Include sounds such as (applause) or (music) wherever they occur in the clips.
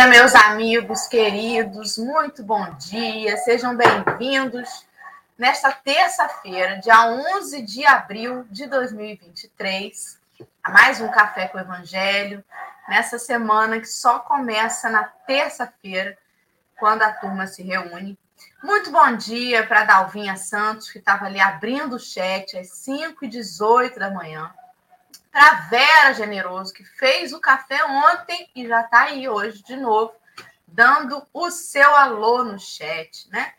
dia, meus amigos queridos, muito bom dia, sejam bem-vindos nesta terça-feira, dia 11 de abril de 2023, a mais um Café com o Evangelho, nessa semana que só começa na terça-feira, quando a turma se reúne. Muito bom dia para Dalvinha Santos, que estava ali abrindo o chat às 5h18 da manhã para Vera Generoso, que fez o café ontem e já está aí hoje de novo, dando o seu alô no chat, né?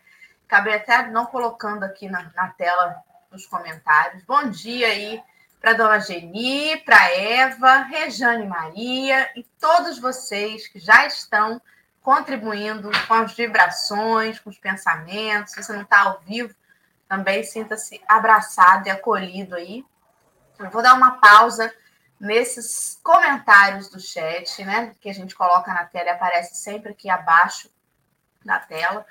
Acabei até não colocando aqui na, na tela nos comentários. Bom dia aí para Dona Geni, para Eva, Rejane Maria e todos vocês que já estão contribuindo com as vibrações, com os pensamentos. Se você não está ao vivo, também sinta-se abraçado e acolhido aí eu vou dar uma pausa nesses comentários do chat, né? Que a gente coloca na tela e aparece sempre aqui abaixo da tela.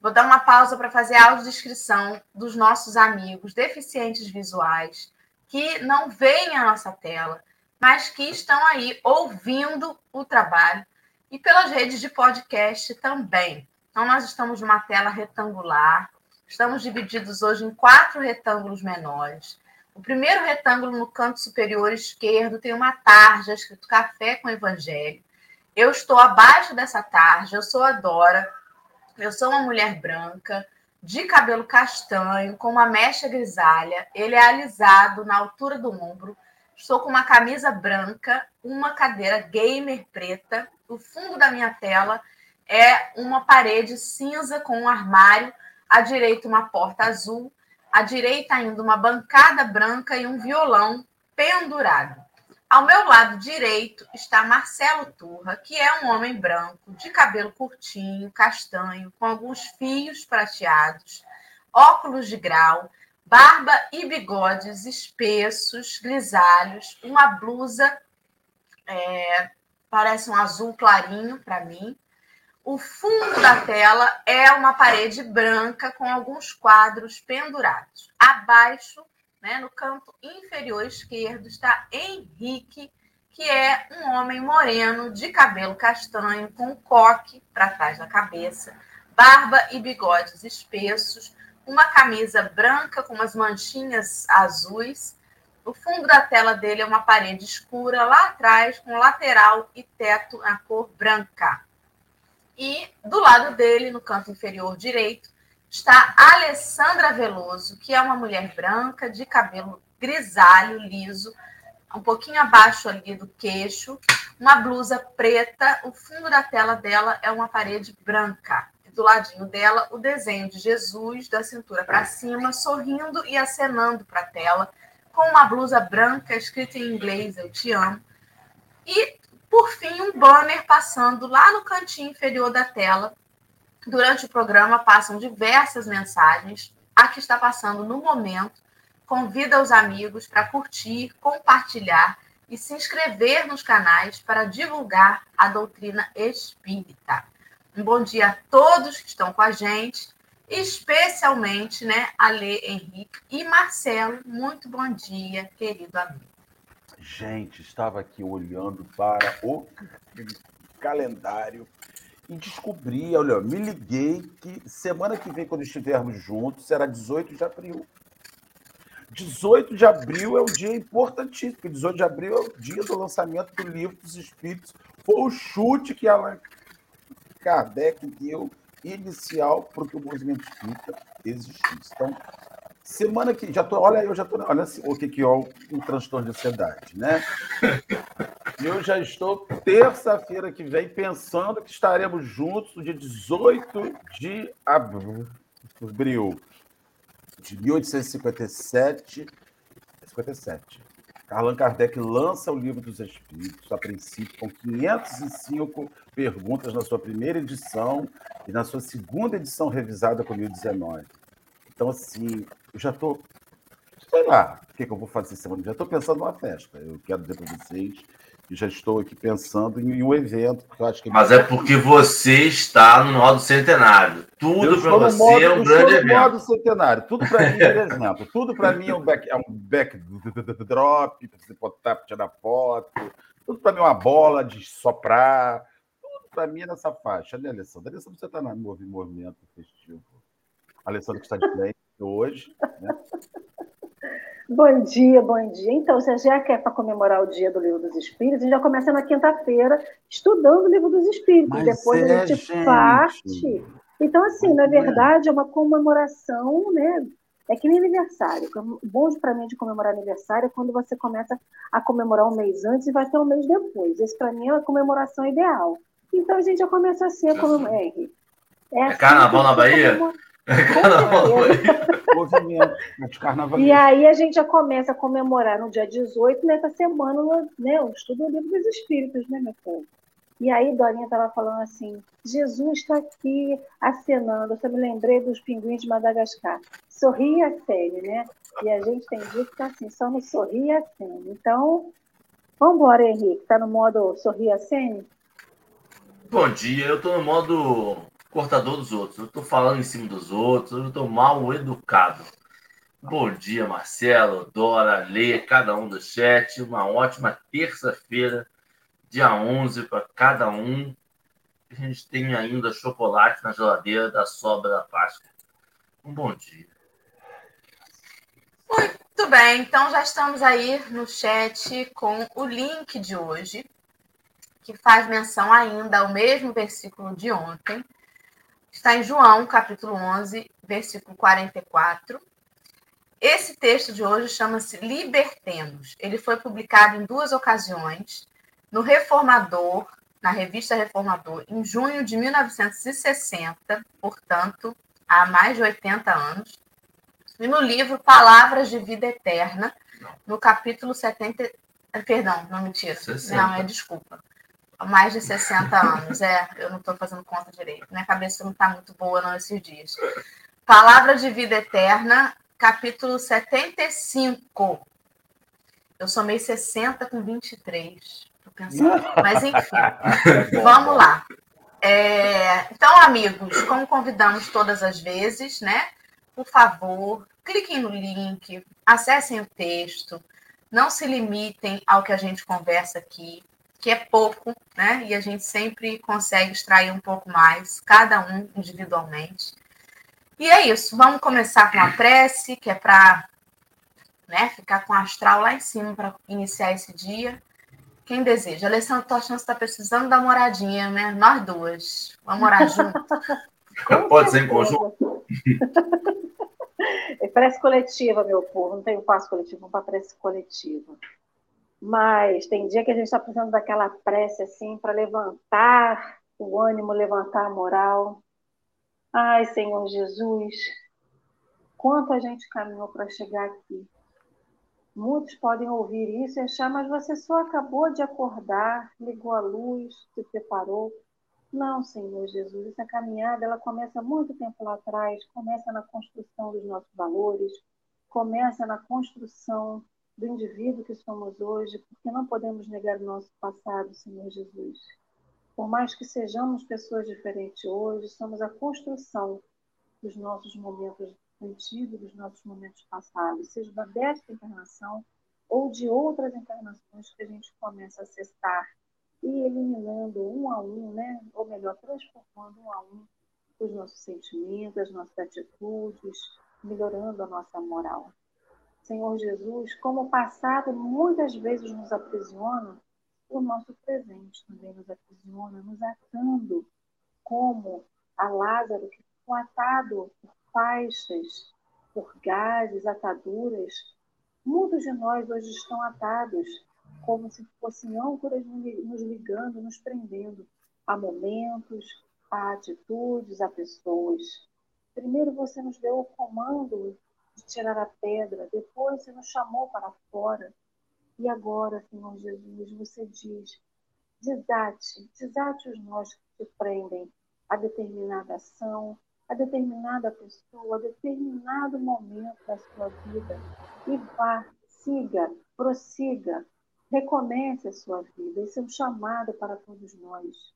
Vou dar uma pausa para fazer a audiodescrição dos nossos amigos deficientes visuais que não veem a nossa tela, mas que estão aí ouvindo o trabalho e pelas redes de podcast também. Então, nós estamos numa tela retangular, estamos divididos hoje em quatro retângulos menores. O primeiro retângulo no canto superior esquerdo tem uma tarja escrito Café com Evangelho. Eu estou abaixo dessa tarja, eu sou a Dora, eu sou uma mulher branca, de cabelo castanho, com uma mecha grisalha, ele é alisado na altura do ombro, estou com uma camisa branca, uma cadeira gamer preta, o fundo da minha tela é uma parede cinza com um armário, à direita uma porta azul, à direita ainda uma bancada branca e um violão pendurado. Ao meu lado direito está Marcelo Turra, que é um homem branco, de cabelo curtinho, castanho, com alguns fios prateados, óculos de grau, barba e bigodes espessos, grisalhos, uma blusa, é, parece um azul clarinho para mim, o fundo da tela é uma parede branca com alguns quadros pendurados. Abaixo, né, no canto inferior esquerdo, está Henrique, que é um homem moreno de cabelo castanho, com coque para trás da cabeça, barba e bigodes espessos, uma camisa branca com umas manchinhas azuis. O fundo da tela dele é uma parede escura lá atrás, com lateral e teto na cor branca. E do lado dele, no canto inferior direito, está Alessandra Veloso, que é uma mulher branca, de cabelo grisalho, liso, um pouquinho abaixo ali do queixo, uma blusa preta, o fundo da tela dela é uma parede branca. E do ladinho dela, o desenho de Jesus, da cintura para cima, sorrindo e acenando para a tela, com uma blusa branca escrita em inglês, eu te amo. E por fim, um banner passando lá no cantinho inferior da tela. Durante o programa passam diversas mensagens. A que está passando no momento convida os amigos para curtir, compartilhar e se inscrever nos canais para divulgar a doutrina espírita. Um bom dia a todos que estão com a gente, especialmente né, a Lê Henrique e Marcelo. Muito bom dia, querido amigo. Gente, estava aqui olhando para o calendário e descobri, olha, me liguei que semana que vem, quando estivermos juntos, será 18 de abril. 18 de abril é um dia importantíssimo, porque 18 de abril é o dia do lançamento do livro dos Espíritos. Foi o chute que Allan Kardec deu inicial para que o movimento espírita existisse. Então, Semana que já tô, olha, eu já tô, olha assim, o que que é o transtorno de ansiedade, né? Eu já estou terça-feira que vem pensando que estaremos juntos no dia 18 de abril de 1857, 57. Allan Kardec lança o Livro dos Espíritos, a princípio, com 505 perguntas na sua primeira edição e na sua segunda edição revisada com 1019. Então, assim, eu já estou. Sei lá o que, que eu vou fazer semana. Já estou pensando numa festa. Eu quero dizer para vocês que já estou aqui pensando em um evento. Porque eu acho que Mas é porque você está no modo centenário. Tudo para você modo, é um grande evento. modo centenário. Tudo para mim, por exemplo. Tudo para mim é um, back, é um backdrop, para você botar, tirar foto. Tudo para mim é uma bola de soprar. para mim é nessa faixa, né, Alessandra? Alessandra, você está no movimento festivo. A Alessandra que está de frente hoje, né? Bom dia, bom dia. Então, você já quer para comemorar o dia do Livro dos Espíritos, a gente já começa na quinta-feira estudando o Livro dos Espíritos. Mas Depois é, a gente, gente parte. Então, assim, na verdade, é uma comemoração, né? É que nem aniversário. O bom para mim de comemorar aniversário é quando você começa a comemorar um mês antes e vai ter um mês depois. Esse, para mim, é a comemoração ideal. Então, a gente já começa assim a comemorar. É, é, é assim carnaval na Bahia? Movimento de E aí a gente já começa a comemorar no dia 18, nessa semana, né, o estudo do livro dos Espíritos, né, meu povo? E aí Dorinha estava falando assim, Jesus está aqui acenando. Eu só me lembrei dos pinguins de Madagascar. Sorri e acene, né? E a gente tem dito que tá assim, só no sorri e acene. Então, vamos embora, Henrique. Está no modo sorri e acene? Bom dia, eu estou no modo cortador dos outros. Eu estou falando em cima dos outros, eu estou mal educado. Bom dia, Marcelo, Dora, Lê, cada um do chat. Uma ótima terça-feira, dia 11 para cada um. A gente tem ainda chocolate na geladeira da sobra da Páscoa. Um bom dia. Muito bem, então já estamos aí no chat com o link de hoje, que faz menção ainda ao mesmo versículo de ontem, Está em João, capítulo 11, versículo 44. Esse texto de hoje chama-se Libertemos. Ele foi publicado em duas ocasiões, no Reformador, na revista Reformador, em junho de 1960, portanto, há mais de 80 anos, e no livro Palavras de Vida Eterna, no capítulo 70. Perdão, não mentira. 60. Não, é desculpa mais de 60 anos. É, eu não estou fazendo conta direito. Minha cabeça não está muito boa não esses dias. Palavra de Vida Eterna, capítulo 75. Eu somei 60 com 23. Estou pensando. Mas, enfim, (laughs) vamos lá. É, então, amigos, como convidamos todas as vezes, né? Por favor, cliquem no link, acessem o texto, não se limitem ao que a gente conversa aqui que é pouco, né? E a gente sempre consegue extrair um pouco mais, cada um individualmente. E é isso. Vamos começar com a prece, que é para né, ficar com o astral lá em cima para iniciar esse dia. Quem deseja? Alessandra Tochão está precisando da moradinha, né? Nós duas. Vamos morar junto. (laughs) Pode ser em conjunto. (laughs) É prece coletiva, meu povo. Não tenho passo coletivo, vamos para prece coletiva. Mas tem dia que a gente está precisando daquela prece assim para levantar o ânimo, levantar a moral. Ai, Senhor Jesus, quanto a gente caminhou para chegar aqui. Muitos podem ouvir isso e achar, mas você só acabou de acordar, ligou a luz, se preparou. Não, Senhor Jesus, essa caminhada ela começa muito tempo lá atrás, começa na construção dos nossos valores, começa na construção do indivíduo que somos hoje, porque não podemos negar o nosso passado, Senhor Jesus. Por mais que sejamos pessoas diferentes hoje, somos a construção dos nossos momentos antigos, dos nossos momentos passados, seja da desta encarnação ou de outras encarnações que a gente começa a acessar e eliminando um a um, né? ou melhor, transformando um a um os nossos sentimentos, as nossas atitudes, melhorando a nossa moral. Senhor Jesus, como o passado muitas vezes nos aprisiona, o nosso presente também nos aprisiona, nos atando, como a Lázaro, que ficou atado por faixas, por gases, ataduras. Muitos de nós hoje estão atados, como se fossem âncoras nos ligando, nos prendendo a momentos, a atitudes, a pessoas. Primeiro você nos deu o comando de tirar a pedra, depois você nos chamou para fora. E agora, Senhor Jesus, você diz: desate, desate os nós que te prendem a determinada ação, a determinada pessoa, a determinado momento da sua vida. E vá, siga, prossiga, recomece a sua vida. Esse é um chamado para todos nós.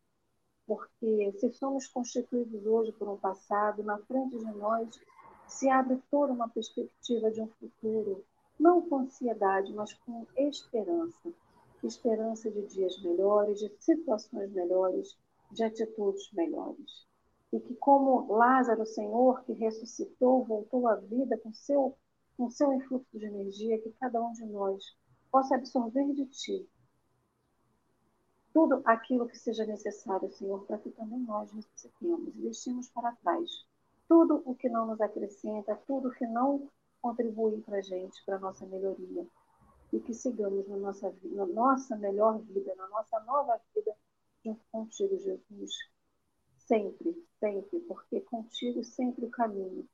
Porque se somos constituídos hoje por um passado, na frente de nós se abre toda uma perspectiva de um futuro, não com ansiedade, mas com esperança. Esperança de dias melhores, de situações melhores, de atitudes melhores. E que, como Lázaro, Senhor, que ressuscitou, voltou à vida com seu, com seu influxo de energia, que cada um de nós possa absorver de Ti tudo aquilo que seja necessário, Senhor, para que também nós ressuscitemos e deixemos para trás tudo o que não nos acrescenta, tudo o que não contribui para a gente, para a nossa melhoria. E que sigamos na nossa, na nossa melhor vida, na nossa nova vida, contigo, Jesus. Sempre, sempre, porque contigo sempre o caminho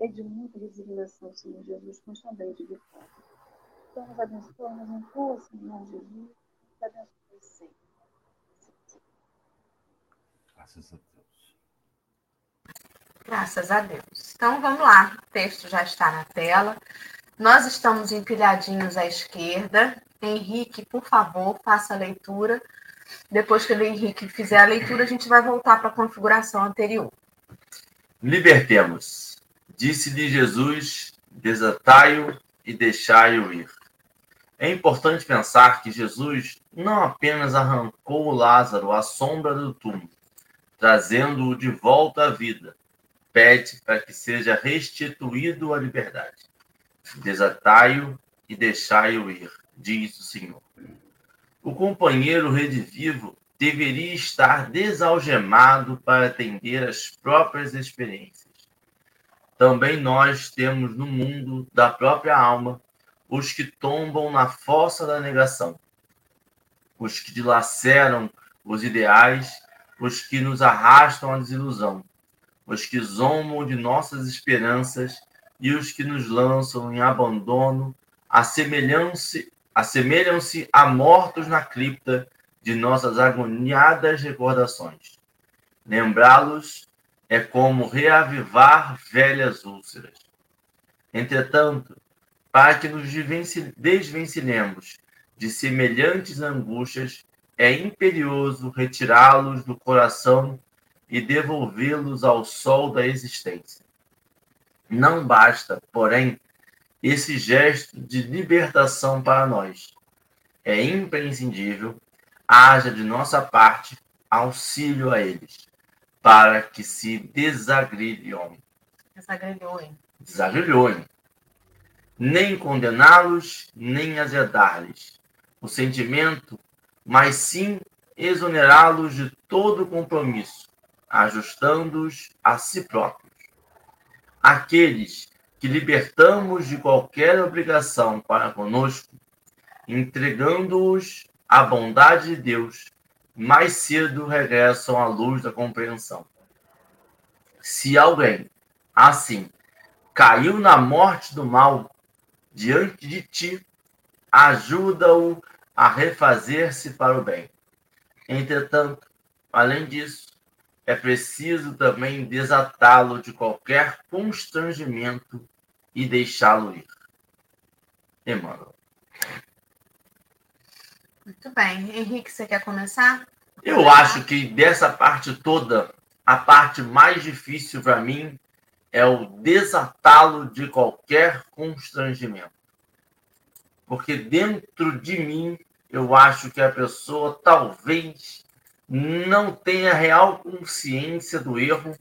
é de muita resignação, Senhor Jesus, mas também de vitória. Então, nos abençoa, nos empurra, Senhor Jesus, nos abençoe sempre. Graças a Deus. Graças a Deus. Então vamos lá, o texto já está na tela. Nós estamos empilhadinhos à esquerda. Henrique, por favor, faça a leitura. Depois que o Henrique fizer a leitura, a gente vai voltar para a configuração anterior. Libertemos. Disse-lhe Jesus: desatai-o e deixai-o ir. É importante pensar que Jesus não apenas arrancou Lázaro à sombra do túmulo, trazendo-o de volta à vida. Pede para que seja restituído à liberdade. Desatai-o e deixai-o ir, diz o Senhor. O companheiro redivivo deveria estar desalgemado para atender às próprias experiências. Também nós temos no mundo da própria alma os que tombam na fossa da negação, os que dilaceram os ideais os que nos arrastam à desilusão, os que zombam de nossas esperanças e os que nos lançam em abandono, assemelham-se assemelham-se a mortos na cripta de nossas agoniadas recordações. Lembrá-los é como reavivar velhas úlceras. Entretanto, para que nos desvencilhemos de semelhantes angústias, é imperioso retirá-los do coração e devolvê-los ao sol da existência. Não basta, porém, esse gesto de libertação para nós. É imprescindível haja de nossa parte auxílio a eles, para que se desagrilhem. Desagrilhoem. Desagrilhoem. Nem condená-los, nem azedar-lhes. O sentimento mas sim exonerá-los de todo compromisso, ajustando-os a si próprios. Aqueles que libertamos de qualquer obrigação para conosco, entregando-os à bondade de Deus, mais cedo regressam à luz da compreensão. Se alguém, assim, caiu na morte do mal diante de ti, ajuda-o a refazer-se para o bem. Entretanto, além disso, é preciso também desatá-lo de qualquer constrangimento e deixá-lo ir. Emmanuel. Muito bem. Henrique, você quer começar? Eu acho que dessa parte toda, a parte mais difícil para mim é o desatá-lo de qualquer constrangimento. Porque dentro de mim, eu acho que a pessoa talvez não tenha real consciência do erro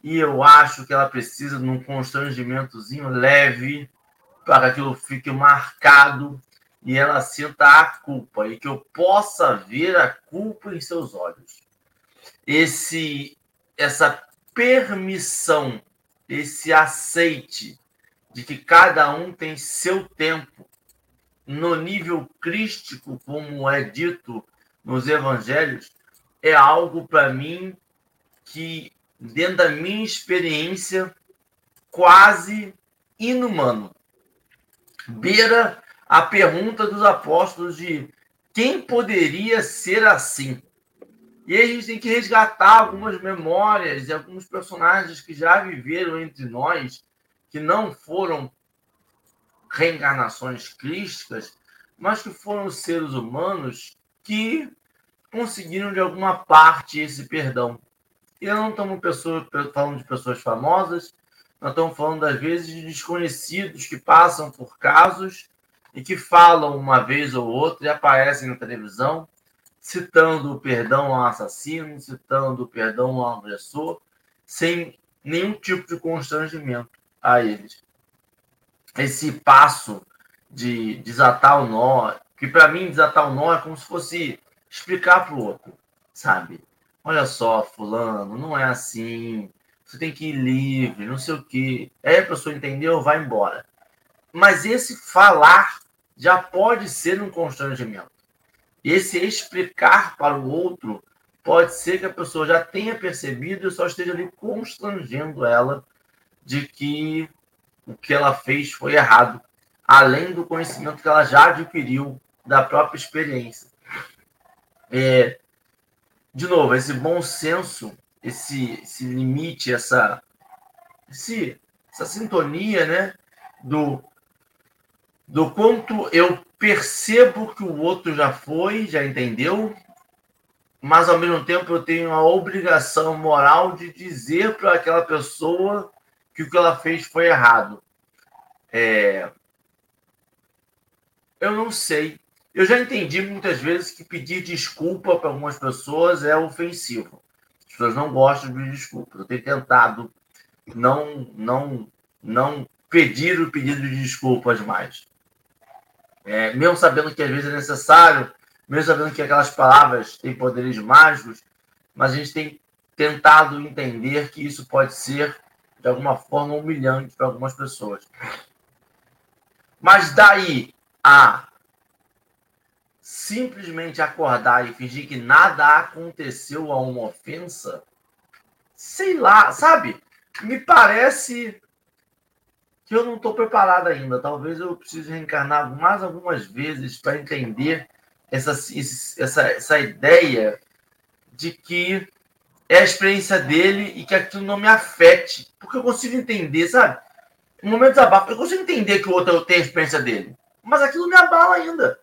e eu acho que ela precisa de um constrangimentozinho leve para que aquilo fique marcado e ela sinta a culpa e que eu possa ver a culpa em seus olhos. Esse essa permissão, esse aceite de que cada um tem seu tempo no nível crístico, como é dito nos evangelhos, é algo para mim que, dentro da minha experiência, quase inumano. Beira a pergunta dos apóstolos de quem poderia ser assim. E a gente tem que resgatar algumas memórias e alguns personagens que já viveram entre nós, que não foram reencarnações crísticas, mas que foram seres humanos que conseguiram de alguma parte esse perdão. E não estamos pessoas, falando de pessoas famosas, nós estamos falando, às vezes, de desconhecidos que passam por casos e que falam uma vez ou outra e aparecem na televisão citando o perdão ao assassino, citando o perdão ao agressor, sem nenhum tipo de constrangimento a eles. Esse passo de desatar o nó, que para mim desatar o nó é como se fosse explicar para o outro, sabe? Olha só, fulano, não é assim. Você tem que ir livre, não sei o quê. Aí a pessoa entendeu, vai embora. Mas esse falar já pode ser um constrangimento. Esse explicar para o outro pode ser que a pessoa já tenha percebido e só esteja ali constrangendo ela de que o que ela fez foi errado, além do conhecimento que ela já adquiriu da própria experiência. É, de novo, esse bom senso, esse, esse limite, essa, esse, essa sintonia, né, do, do quanto eu percebo que o outro já foi, já entendeu, mas ao mesmo tempo eu tenho a obrigação moral de dizer para aquela pessoa que o que ela fez foi errado. É... Eu não sei. Eu já entendi muitas vezes que pedir desculpa para algumas pessoas é ofensivo. As pessoas não gostam de desculpas. Eu tenho tentado não, não, não pedir o pedido de desculpas mais. É, mesmo sabendo que às vezes é necessário, mesmo sabendo que aquelas palavras têm poderes mágicos, mas a gente tem tentado entender que isso pode ser, de alguma forma, humilhante para algumas pessoas. Mas daí a simplesmente acordar e fingir que nada aconteceu a uma ofensa, sei lá, sabe? Me parece que eu não estou preparado ainda. Talvez eu precise reencarnar mais algumas vezes para entender essa, essa, essa ideia de que é a experiência dele e que aquilo não me afete. Porque eu consigo entender, sabe? No momento de desabafo, eu consigo entender que o outro tem a experiência dele. Mas aquilo me abala ainda.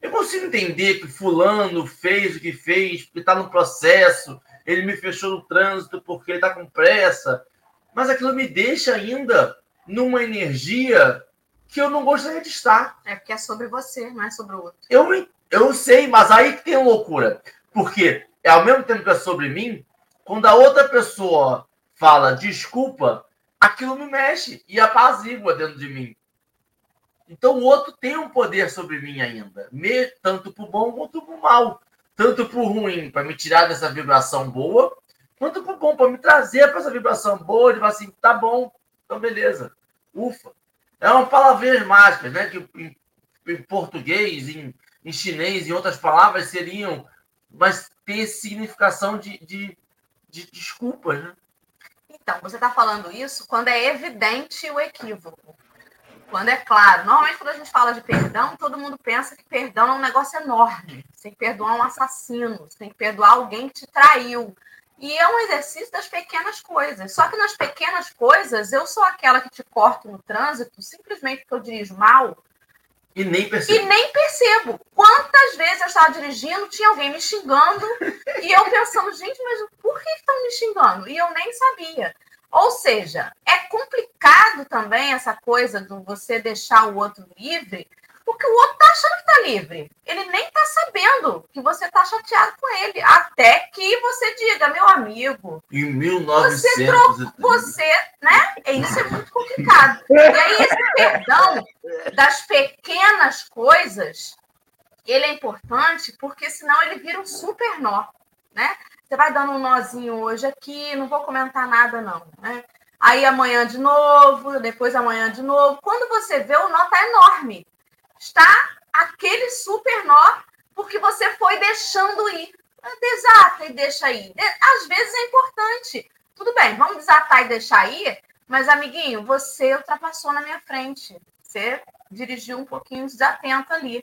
Eu consigo entender que fulano fez o que fez, porque está no processo, ele me fechou no trânsito porque ele está com pressa. Mas aquilo me deixa ainda numa energia que eu não gostaria de estar. É porque é sobre você, não é sobre o outro. Eu, eu sei, mas aí que tem loucura. Porque é ao mesmo tempo que é sobre mim, quando a outra pessoa fala desculpa, aquilo me mexe e apazigua dentro de mim. Então o outro tem um poder sobre mim ainda, tanto para o bom quanto para o mal. Tanto para o ruim, para me tirar dessa vibração boa, quanto para o bom, para me trazer para essa vibração boa, de falar assim, tá bom, então beleza, ufa. É uma palavra mágica, né? Que em, em português, em, em chinês, em outras palavras seriam, mas ter significação de, de, de desculpas, né? Então, você está falando isso quando é evidente o equívoco. Quando é claro. Normalmente, quando a gente fala de perdão, todo mundo pensa que perdão é um negócio enorme. Você tem que perdoar um assassino, você tem que perdoar alguém que te traiu. E é um exercício das pequenas coisas. Só que nas pequenas coisas, eu sou aquela que te corto no trânsito simplesmente porque eu dirijo mal. E nem percebo. E nem percebo. Quantas vezes eu estava dirigindo, tinha alguém me xingando, e eu pensando, gente, mas por que estão me xingando? E eu nem sabia. Ou seja, é complicado também essa coisa de você deixar o outro livre, porque o outro está achando que está livre. Ele nem está sabendo que você está chateado com ele. Até que você diga, meu amigo. Em 1900. Você, trocou, você né? Isso é muito complicado. E aí, esse perdão das pequenas coisas, ele é importante porque senão ele vira um super nó, né? Você vai dando um nozinho hoje aqui, não vou comentar nada, não. Né? Aí amanhã de novo, depois amanhã de novo. Quando você vê, o nó está enorme. Está aquele super nó, porque você foi deixando ir. Desata e deixa aí. Às vezes é importante. Tudo bem, vamos desatar e deixar ir, mas, amiguinho, você ultrapassou na minha frente. Você dirigiu um pouquinho desatento ali.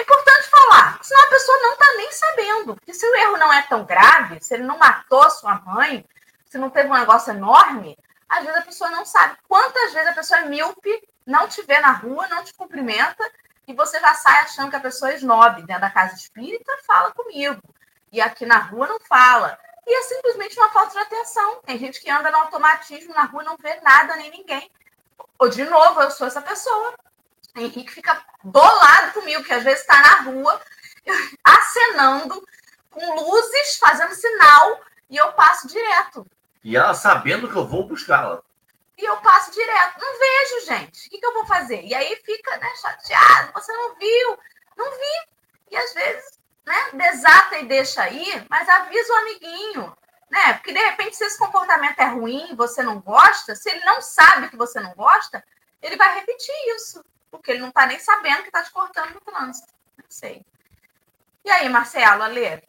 É importante falar, senão a pessoa não está nem sabendo. Porque se o erro não é tão grave, se ele não matou sua mãe, se não teve um negócio enorme, às vezes a pessoa não sabe. Quantas vezes a pessoa é míope, não te vê na rua, não te cumprimenta, e você já sai achando que a pessoa é snob dentro da casa espírita, fala comigo. E aqui na rua não fala. E é simplesmente uma falta de atenção. Tem gente que anda no automatismo na rua não vê nada nem ninguém. Ou, de novo, eu sou essa pessoa. Henrique fica bolado comigo, que às vezes está na rua, (laughs) acenando, com luzes, fazendo sinal, e eu passo direto. E ela sabendo que eu vou buscá-la. E eu passo direto. Não vejo, gente. O que, que eu vou fazer? E aí fica né, chateado. Você não viu? Não vi. E às vezes, né, desata e deixa aí, mas avisa o amiguinho. Né? Porque de repente, se esse comportamento é ruim, você não gosta, se ele não sabe que você não gosta, ele vai repetir isso. Porque ele não está nem sabendo que está te cortando no trânsito. Não sei. E aí, Marcelo, Alê?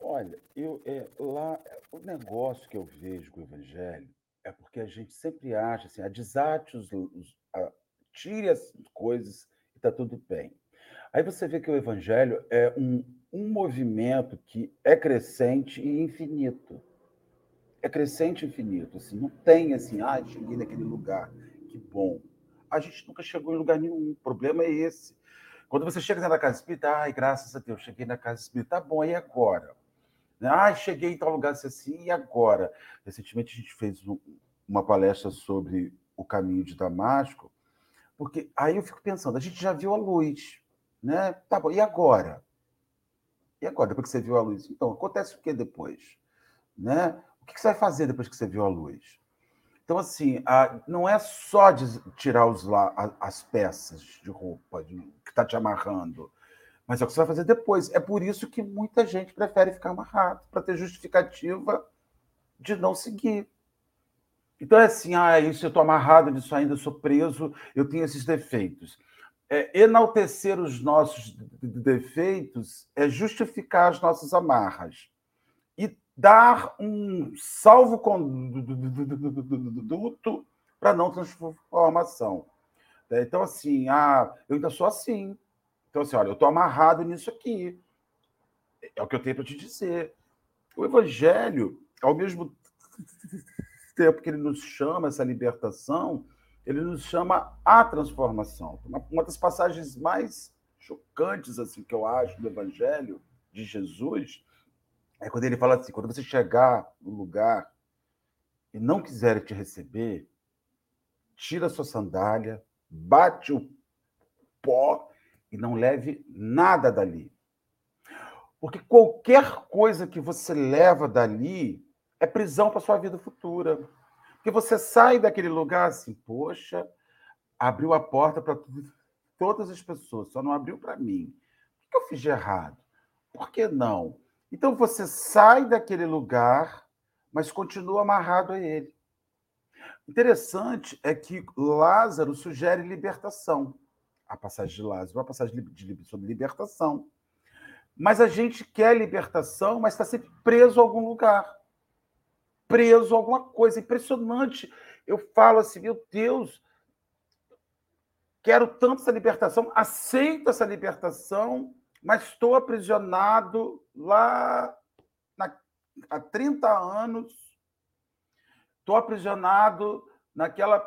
Olha, eu, é, lá, o negócio que eu vejo com o Evangelho é porque a gente sempre acha assim, desate os, os a, tire as coisas e está tudo bem. Aí você vê que o Evangelho é um, um movimento que é crescente e infinito. É crescente e infinito. Assim, não tem assim, ah, cheguei naquele lugar, que bom. A gente nunca chegou em lugar nenhum. O problema é esse. Quando você chega na casa espírita, ai, graças a Deus, cheguei na casa espírita, tá bom, e agora? Ah, cheguei em tal lugar assim, e agora? Recentemente a gente fez uma palestra sobre o caminho de Damasco, porque aí eu fico pensando, a gente já viu a luz, né? Tá bom, e agora? E agora, depois que você viu a luz? Então, acontece o que depois? Né? O que você vai fazer depois que você viu a luz? Então, assim, a, não é só tirar os, as peças de roupa de, que está te amarrando, mas é o que você vai fazer depois. É por isso que muita gente prefere ficar amarrado, para ter justificativa de não seguir. Então é assim, ah, isso eu estou amarrado nisso ainda, sou preso, eu tenho esses defeitos. É, enaltecer os nossos defeitos é justificar as nossas amarras dar um salvo conduto para não transformação. Então, assim, ah, eu ainda sou assim, então, assim, olha, eu estou amarrado nisso aqui. É o que eu tenho para te dizer. O Evangelho, ao mesmo tempo que ele nos chama essa libertação, ele nos chama a transformação. Uma das passagens mais chocantes assim que eu acho do Evangelho de Jesus é quando ele fala assim: quando você chegar no lugar e não quiser te receber, tira sua sandália, bate o pó e não leve nada dali. Porque qualquer coisa que você leva dali é prisão para sua vida futura. Porque você sai daquele lugar assim, poxa, abriu a porta para todas as pessoas, só não abriu para mim. O que eu fiz de errado? Por que não? Então você sai daquele lugar, mas continua amarrado a ele. Interessante é que Lázaro sugere libertação a passagem de Lázaro, a passagem de, sobre libertação. Mas a gente quer libertação, mas está sempre preso a algum lugar. Preso a alguma coisa. Impressionante. Eu falo assim, meu Deus, quero tanto essa libertação, aceito essa libertação, mas estou aprisionado lá na, há 30 anos. Estou aprisionado naquela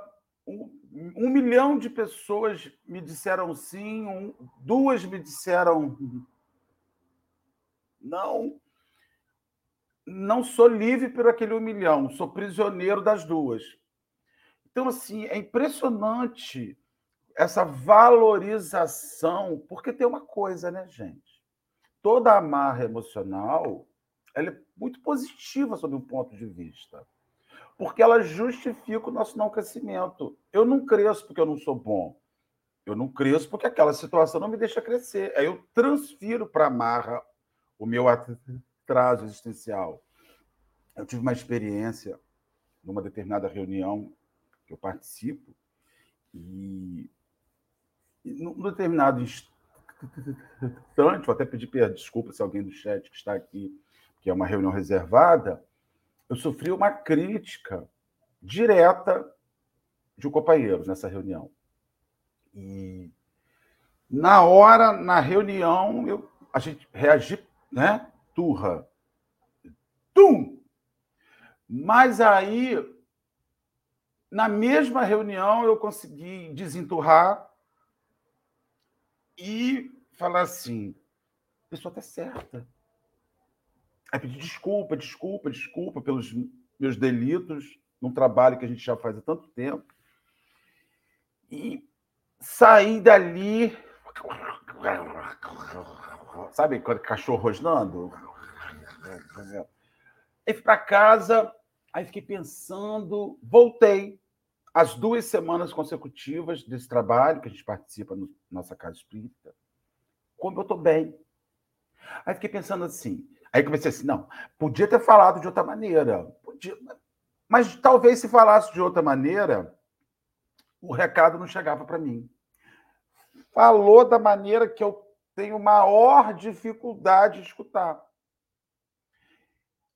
um, um milhão de pessoas me disseram sim, um, duas me disseram não. Não sou livre por aquele um milhão, sou prisioneiro das duas. Então, assim, é impressionante essa valorização, porque tem uma coisa, né, gente? Toda amarra emocional ela é muito positiva sob um ponto de vista porque ela justifica o nosso não crescimento. Eu não cresço porque eu não sou bom. Eu não cresço porque aquela situação não me deixa crescer. Aí eu transfiro para a marra o meu atraso existencial. Eu tive uma experiência numa determinada reunião que eu participo e, e num determinado instante, vou até pedir desculpa se alguém do chat que está aqui, que é uma reunião reservada, eu sofri uma crítica direta de um companheiro nessa reunião. E na hora, na reunião, eu, a gente reagiu, né? Turra. Tum! Mas aí, na mesma reunião, eu consegui desenturrar e falar assim: a pessoa está certa. Aí pedir desculpa, desculpa, desculpa pelos meus delitos num trabalho que a gente já faz há tanto tempo. E sair dali sabe, quando cachorro rosnando? Aí fui para casa, aí fiquei pensando, voltei as duas semanas consecutivas desse trabalho que a gente participa na no nossa casa espírita, como eu estou bem. Aí fiquei pensando assim, aí comecei assim, não, podia ter falado de outra maneira, podia, mas talvez se falasse de outra maneira, o recado não chegava para mim. Falou da maneira que eu tenho maior dificuldade de escutar.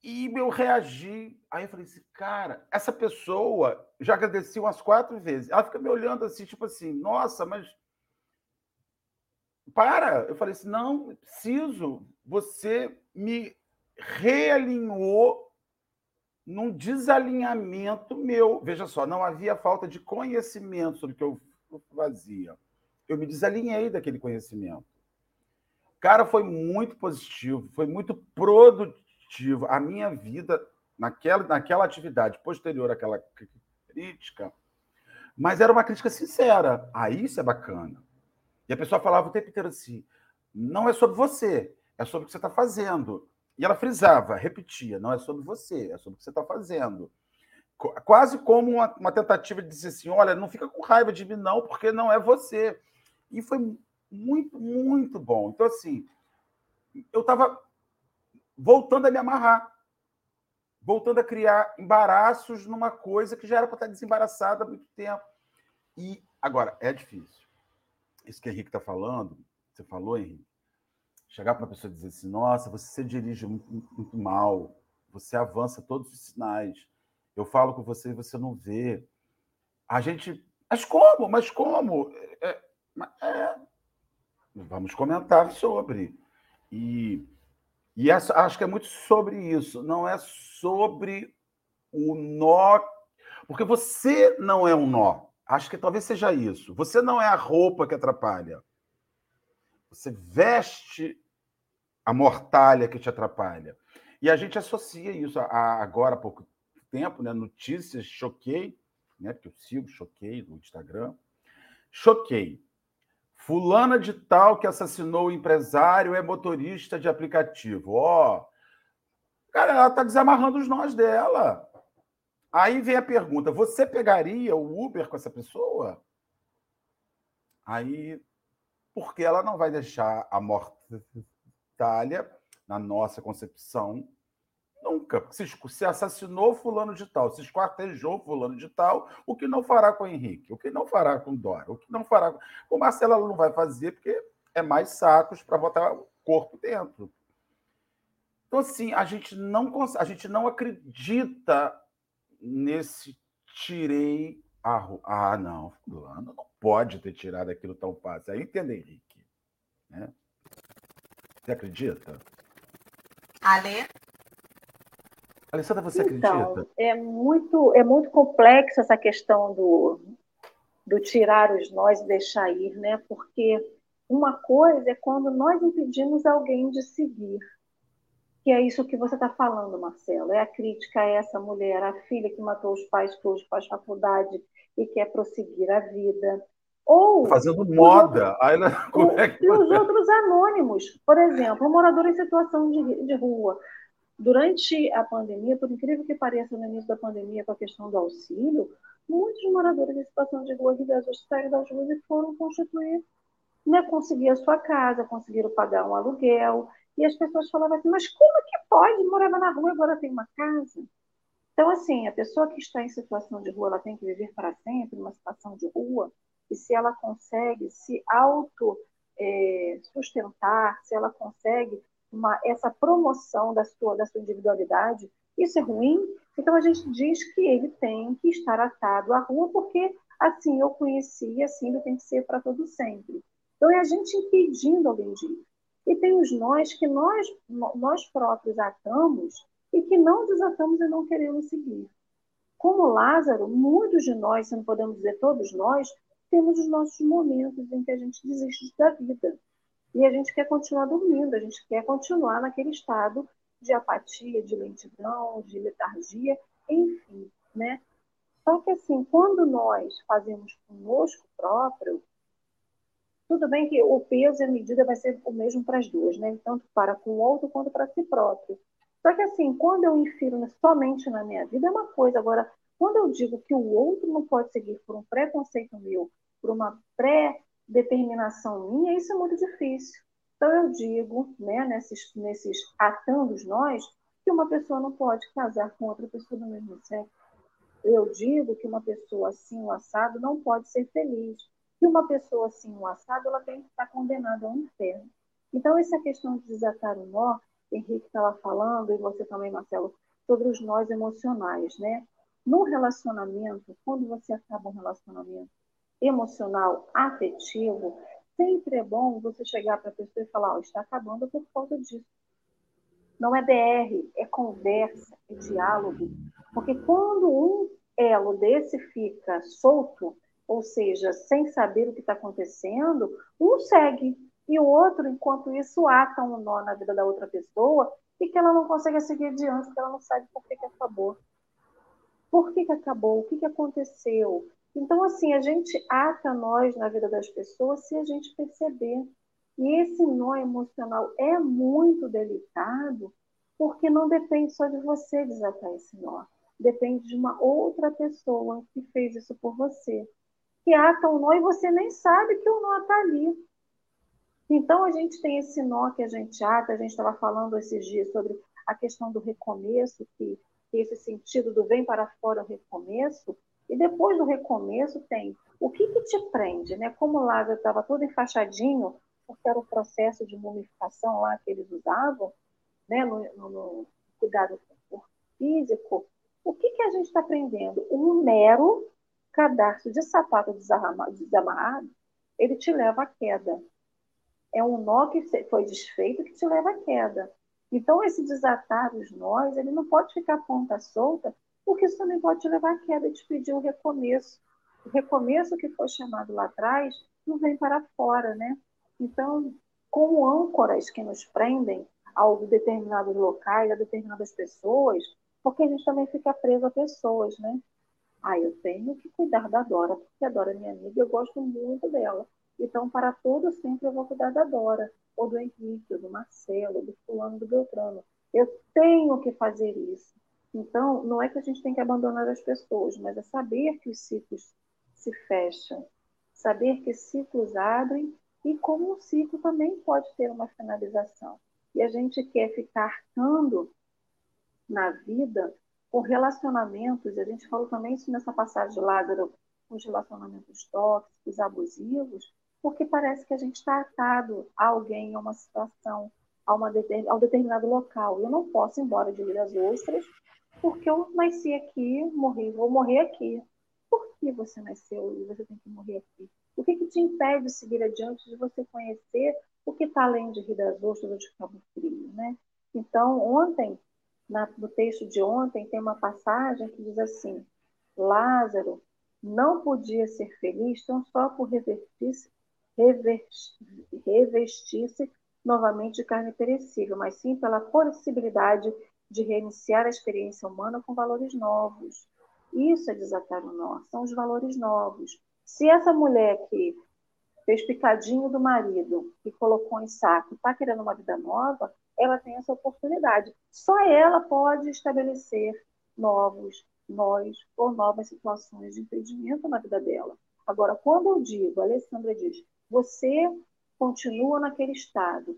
E eu reagi. Aí eu falei assim, cara, essa pessoa já agradeceu umas quatro vezes. Ela fica me olhando assim, tipo assim, nossa, mas. Para! Eu falei assim, não, preciso. Você me realinhou num desalinhamento meu. Veja só, não havia falta de conhecimento sobre o que eu fazia. Eu me desalinhei daquele conhecimento. Cara, foi muito positivo, foi muito produtivo. A minha vida naquela, naquela atividade posterior àquela crítica, mas era uma crítica sincera. Aí ah, isso é bacana. E a pessoa falava o tempo inteiro assim: não é sobre você, é sobre o que você está fazendo. E ela frisava, repetia: não é sobre você, é sobre o que você está fazendo. Quase como uma, uma, tentativa de dizer assim: olha, não fica com raiva de mim, não, porque não é você. E foi muito, muito bom. Então, assim, eu estava voltando a me amarrar, voltando a criar embaraços numa coisa que já era para estar desembaraçada há muito tempo. E agora, é difícil. Isso que o Henrique está falando, você falou, Henrique, chegar para uma pessoa e dizer assim: nossa, você se dirige muito, muito, mal, você avança todos os sinais. Eu falo com você e você não vê. A gente. Mas como? Mas como? É, é, vamos comentar sobre. E, e essa, acho que é muito sobre isso. Não é sobre o nó. Porque você não é um nó. Acho que talvez seja isso. Você não é a roupa que atrapalha. Você veste a mortalha que te atrapalha. E a gente associa isso a, agora há pouco tempo, né? Notícias, choquei, né? Porque eu sigo, choquei no Instagram. Choquei. Fulana de tal que assassinou o empresário é motorista de aplicativo. Ó, oh, cara, ela está desamarrando os nós dela. Aí vem a pergunta: você pegaria o Uber com essa pessoa? Aí, porque ela não vai deixar a morte Itália, na nossa concepção, nunca. Se, se assassinou fulano de tal, se esquartejou fulano de tal, o que não fará com o Henrique? O que não fará com Dora? O que não fará com... O Marcelo não vai fazer porque é mais sacos para botar o corpo dentro. Então, assim, a gente não, a gente não acredita nesse tirei a Ah, não, fulano não pode ter tirado aquilo tão fácil. Aí entende, Henrique. Né? Você acredita? Ale? Alessandra, você então, acredita? É muito, é muito complexo essa questão do, do tirar os nós e deixar ir, né? Porque uma coisa é quando nós impedimos alguém de seguir. Que é isso que você está falando, Marcelo. É a crítica a essa mulher, a filha que matou os pais, que hoje faz faculdade e quer prosseguir a vida. Ou fazendo moda. Como é que... E os outros anônimos, por exemplo, um morador em situação de, de rua. Durante a pandemia, por incrível que pareça, no início da pandemia, com a questão do auxílio, muitos moradores em situação de rua resolveram sair das ruas e foram constituir, né, conseguir a sua casa, conseguiram pagar um aluguel. E as pessoas falavam assim: mas como que pode? Morava na rua agora tem uma casa. Então, assim, a pessoa que está em situação de rua, ela tem que viver para sempre numa situação de rua e se ela consegue se auto é, sustentar, se ela consegue uma, essa promoção da sua, da sua individualidade, isso é ruim. Então a gente diz que ele tem que estar atado à rua, porque assim eu conheci assim ele tem que ser para todo sempre. Então é a gente impedindo alguém ir. E tem os nós que nós, nós próprios atamos e que não desatamos e não queremos seguir. Como Lázaro, muitos de nós, se não podemos dizer todos nós, temos os nossos momentos em que a gente desiste da vida. E a gente quer continuar dormindo, a gente quer continuar naquele estado de apatia, de lentidão, de letargia, enfim, né? Só que assim, quando nós fazemos conosco próprio, Tudo bem que o peso e a medida vai ser o mesmo para as duas, né? Tanto para com o outro quanto para si próprio. Só que assim, quando eu infiro somente na minha vida é uma coisa. Agora, quando eu digo que o outro não pode seguir por um preconceito meu, por uma pré-determinação minha, isso é muito difícil. Então eu digo, né, nesses, nesses atandos nós, que uma pessoa não pode casar com outra pessoa do mesmo sexo. Eu digo que uma pessoa assim, o assado, não pode ser feliz. Que uma pessoa assim, o assado, ela tem que estar condenada ao inferno. Então, essa questão de desatar o nó, Henrique estava falando, e você também, Marcelo, sobre os nós emocionais, né? No relacionamento, quando você acaba um relacionamento emocional, afetivo, sempre é bom você chegar para a pessoa e falar: oh, está acabando por causa disso. Não é DR, é conversa, é diálogo. Porque quando um elo desse fica solto, ou seja, sem saber o que está acontecendo, um segue e o outro, enquanto isso, ata um nó na vida da outra pessoa e que ela não consegue seguir adiante, porque ela não sabe por que, que acabou. Por que, que acabou? O que, que aconteceu? Então, assim, a gente ata nós na vida das pessoas se a gente perceber. E esse nó emocional é muito delicado, porque não depende só de você desatar esse nó. Depende de uma outra pessoa que fez isso por você. Que ata o nó e você nem sabe que o nó está ali. Então, a gente tem esse nó que a gente ata. A gente estava falando esses dias sobre a questão do recomeço, que esse sentido do vem para fora o recomeço. E depois do recomeço tem o que, que te prende, né? Como o Lázaro estava todo enfaixadinho, porque era o processo de mumificação lá que eles usavam, né? no, no, no cuidado físico, o que, que a gente está aprendendo? Um mero cadarço de sapato desamarrado, ele te leva à queda. É um nó que foi desfeito que te leva à queda. Então, esse desatar os nós, ele não pode ficar ponta solta, porque isso também pode te levar à queda e te pedir um recomeço. O recomeço que foi chamado lá atrás não vem para fora, né? Então, como âncoras que nos prendem a determinados locais, a determinadas pessoas, porque a gente também fica preso a pessoas, né? Ah, eu tenho que cuidar da Dora, porque a Dora é minha amiga eu gosto muito dela. Então, para todo sempre eu vou cuidar da Dora, ou do Henrique, ou do Marcelo, ou do fulano, do Beltrano. Eu tenho que fazer isso. Então, não é que a gente tem que abandonar as pessoas, mas é saber que os ciclos se fecham, saber que ciclos abrem e como um ciclo também pode ter uma finalização. E a gente quer ficar arcando na vida com relacionamentos, a gente falou também isso nessa passagem de Lázaro, os relacionamentos tóxicos, abusivos, porque parece que a gente está atado a alguém, a uma situação, a, uma a um determinado local. Eu não posso ir embora de Ilhas Ostras porque eu nasci aqui, morri, vou morrer aqui. Por que você nasceu e você tem que morrer aqui? O que, que te impede de seguir adiante, de você conhecer o que está além de Rio das Ostras ou de Cabo Frio, né? Então, ontem, na, no texto de ontem, tem uma passagem que diz assim: Lázaro não podia ser feliz tão só por revestir-se revestir novamente de carne perecível, mas sim pela possibilidade de reiniciar a experiência humana com valores novos. Isso é desatar o nó, são os valores novos. Se essa mulher que fez picadinho do marido e colocou em saco, está querendo uma vida nova, ela tem essa oportunidade. Só ela pode estabelecer novos nós ou novas situações de impedimento na vida dela. Agora, quando eu digo, a Alessandra diz, você continua naquele estado,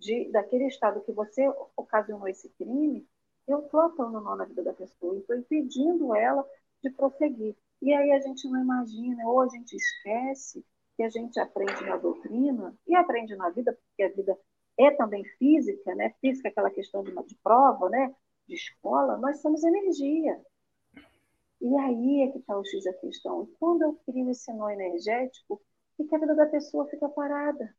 de, daquele estado que você ocasionou esse crime, eu estou atuando na vida da pessoa, estou impedindo ela de prosseguir. E aí a gente não imagina, ou a gente esquece que a gente aprende na doutrina e aprende na vida, porque a vida é também física, né? Física é aquela questão de, de prova, né? De escola, nós somos energia. E aí é que está o X da questão. E quando eu crio esse nó energético, e que a vida da pessoa fica parada.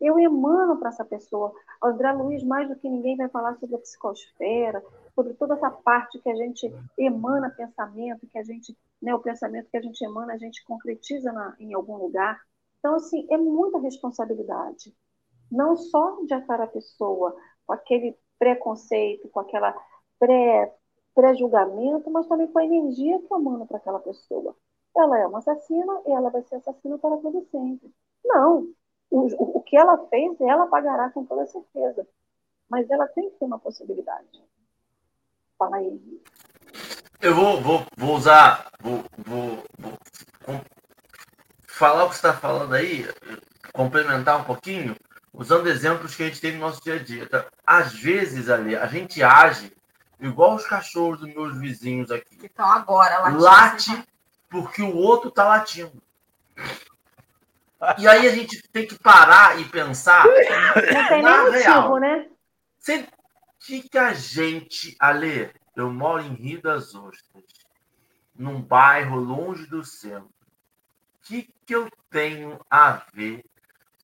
Eu emano para essa pessoa. André Luiz, mais do que ninguém, vai falar sobre a psicosfera, sobre toda essa parte que a gente emana pensamento, que a gente, né, o pensamento que a gente emana, a gente concretiza na, em algum lugar. Então, assim, é muita responsabilidade. Não só de atar a pessoa com aquele preconceito, com aquela pré, pré-julgamento, mas também com a energia que eu mando para aquela pessoa. Ela é uma assassina e ela vai ser assassina para todo sempre. Não. O, o, que ela fez, ela pagará com toda certeza. Mas ela tem que ter uma possibilidade. Fala aí. Eu vou, vou, vou usar, vou, vou, vou falar o que você está falando aí, complementar um pouquinho, usando exemplos que a gente tem no nosso dia a dia. Então, às vezes, ali, a gente age igual os cachorros dos meus vizinhos aqui. Então, agora, latindo, late assim, porque o outro está latindo. E aí a gente tem que parar e pensar. Não tem nem motivo, real. né? O que, que a gente, Ale, eu moro em Rio das Ostras, num bairro longe do centro. O que, que eu tenho a ver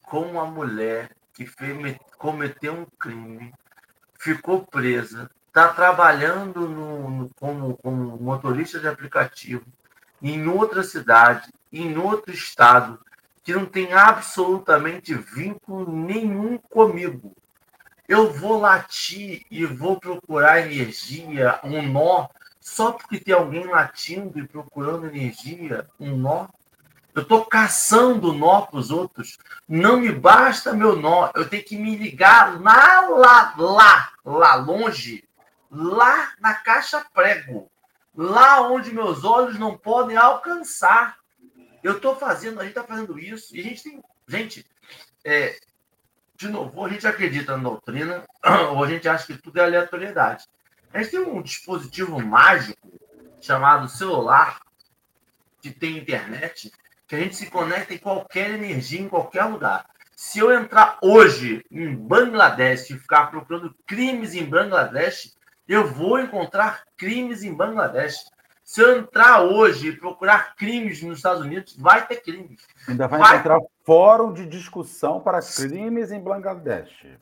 com uma mulher que fez, cometeu um crime, ficou presa, está trabalhando no, no, como, como motorista de aplicativo em outra cidade, em outro estado, que não tem absolutamente vínculo nenhum comigo eu vou latir e vou procurar energia, um nó, só porque tem alguém latindo e procurando energia, um nó. Eu estou caçando nó para os outros. Não me basta meu nó. Eu tenho que me ligar lá, lá, lá, lá longe, lá na caixa prego, lá onde meus olhos não podem alcançar. Eu estou fazendo, a gente está fazendo isso. E a gente tem. Gente, é, de novo, ou a gente acredita na doutrina, (clears throat) ou a gente acha que tudo é aleatoriedade. A gente tem um dispositivo mágico chamado celular, que tem internet, que a gente se conecta em qualquer energia, em qualquer lugar. Se eu entrar hoje em Bangladesh e ficar procurando crimes em Bangladesh, eu vou encontrar crimes em Bangladesh. Se eu entrar hoje e procurar crimes nos Estados Unidos, vai ter crimes. Ainda vai, vai... encontrar fórum de discussão para crimes em Bangladesh.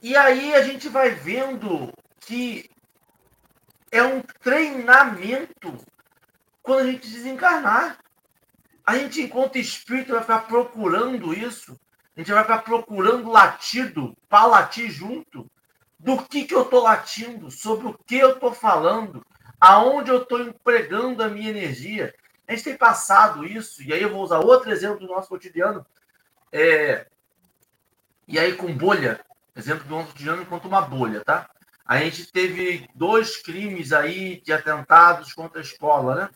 E aí a gente vai vendo que é um treinamento quando a gente desencarnar. A gente, enquanto espírito, vai ficar procurando isso. A gente vai ficar procurando latido para latir junto. Do que, que eu estou latindo, sobre o que eu estou falando, aonde eu estou empregando a minha energia. A gente tem passado isso, e aí eu vou usar outro exemplo do nosso cotidiano. É, e aí com bolha, exemplo do nosso cotidiano enquanto uma bolha, tá? A gente teve dois crimes aí de atentados contra a escola, né?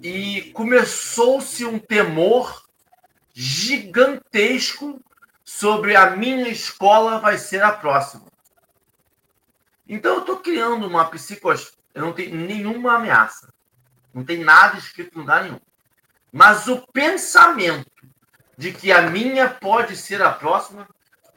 E começou-se um temor gigantesco sobre a minha escola vai ser a próxima. Então eu estou criando uma psicos eu não tenho nenhuma ameaça. Não tem nada escrito em lugar nenhum. Mas o pensamento de que a minha pode ser a próxima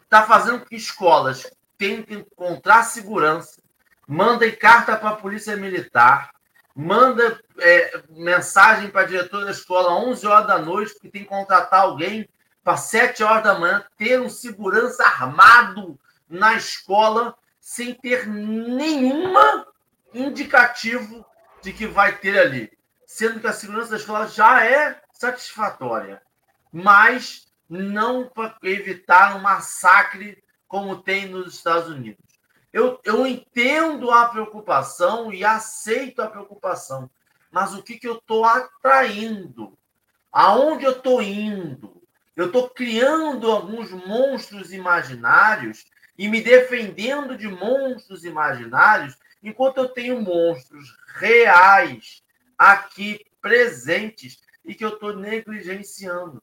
está fazendo com que escolas tentem encontrar segurança, mandem carta para a polícia militar, manda é, mensagem para a diretora da escola às 11 horas da noite, porque tem que contratar alguém para 7 horas da manhã, ter um segurança armado na escola sem ter nenhuma indicativo de que vai ter ali, sendo que a segurança da escola já é satisfatória, mas não para evitar um massacre como tem nos Estados Unidos. Eu, eu entendo a preocupação e aceito a preocupação, mas o que, que eu estou atraindo? Aonde eu estou indo? Eu estou criando alguns monstros imaginários e me defendendo de monstros imaginários enquanto eu tenho monstros reais aqui presentes e que eu estou negligenciando.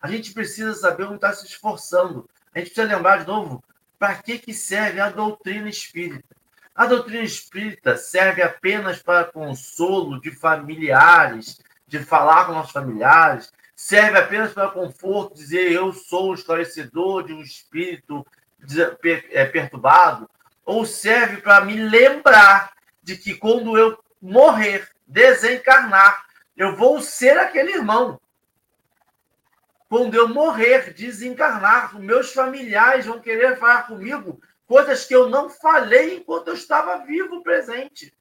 A gente precisa saber onde está se esforçando. A gente precisa lembrar de novo para que, que serve a doutrina espírita. A doutrina espírita serve apenas para consolo de familiares, de falar com nossos familiares, serve apenas para conforto, dizer eu sou o esclarecedor de um espírito é, perturbado, ou serve para me lembrar de que quando eu morrer, desencarnar, eu vou ser aquele irmão. Quando eu morrer, desencarnar, meus familiares vão querer falar comigo coisas que eu não falei enquanto eu estava vivo presente.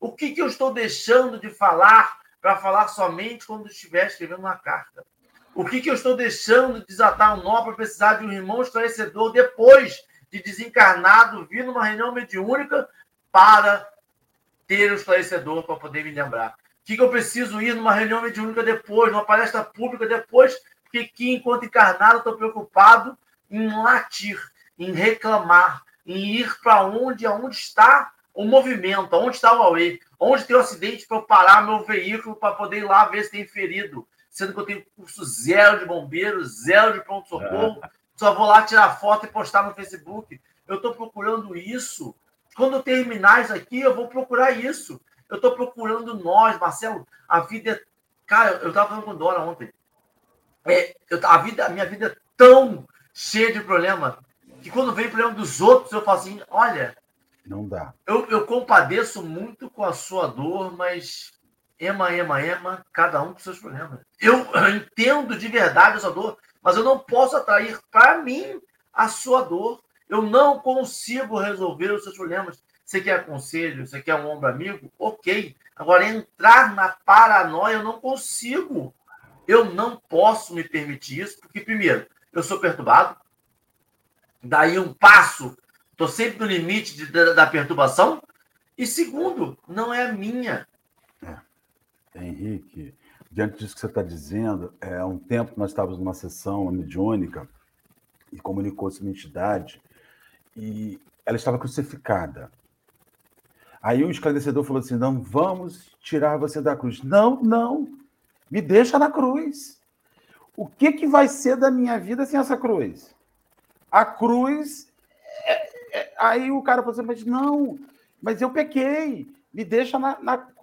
O que, que eu estou deixando de falar para falar somente quando estiver escrevendo uma carta? O que, que eu estou deixando de desatar um nó para precisar de um irmão esclarecedor depois de desencarnado vir numa reunião mediúnica para ter o esclarecedor para poder me lembrar. O que, que eu preciso ir numa reunião mediúnica depois, numa palestra pública depois, Porque aqui, enquanto encarnado, estou preocupado em latir, em reclamar, em ir para onde, aonde está o movimento, onde está o Huawei, onde tem o acidente para eu parar meu veículo para poder ir lá ver se tem ferido, sendo que eu tenho curso zero de bombeiro, zero de pronto-socorro. (laughs) só vou lá tirar foto e postar no Facebook. Eu estou procurando isso. Quando terminar isso aqui, eu vou procurar isso. Eu estou procurando nós, Marcelo. A vida é. Cara, eu estava falando com Dora ontem. É, eu, a, vida, a minha vida é tão cheia de problema que quando vem problema dos outros, eu falo assim: olha. Não dá. Eu, eu compadeço muito com a sua dor, mas ema, ema, ema, cada um com seus problemas. Eu, eu entendo de verdade a sua dor, mas eu não posso atrair para mim a sua dor. Eu não consigo resolver os seus problemas. Você quer conselho? Você quer um ombro amigo? Ok. Agora, entrar na paranoia, eu não consigo. Eu não posso me permitir isso, porque, primeiro, eu sou perturbado. Daí um passo, estou sempre no limite de, da, da, perturbação. E segundo, não é minha. É. Henrique, diante disso que você está dizendo, é, há um tempo nós estávamos numa sessão mediúnica e comunicou-se uma entidade e ela estava crucificada. Aí o esclarecedor falou assim: não vamos tirar você da cruz. Não, não, me deixa na cruz. O que, que vai ser da minha vida sem essa cruz? A cruz. É, é... Aí o cara falou assim: mas não, mas eu pequei, me deixa na, na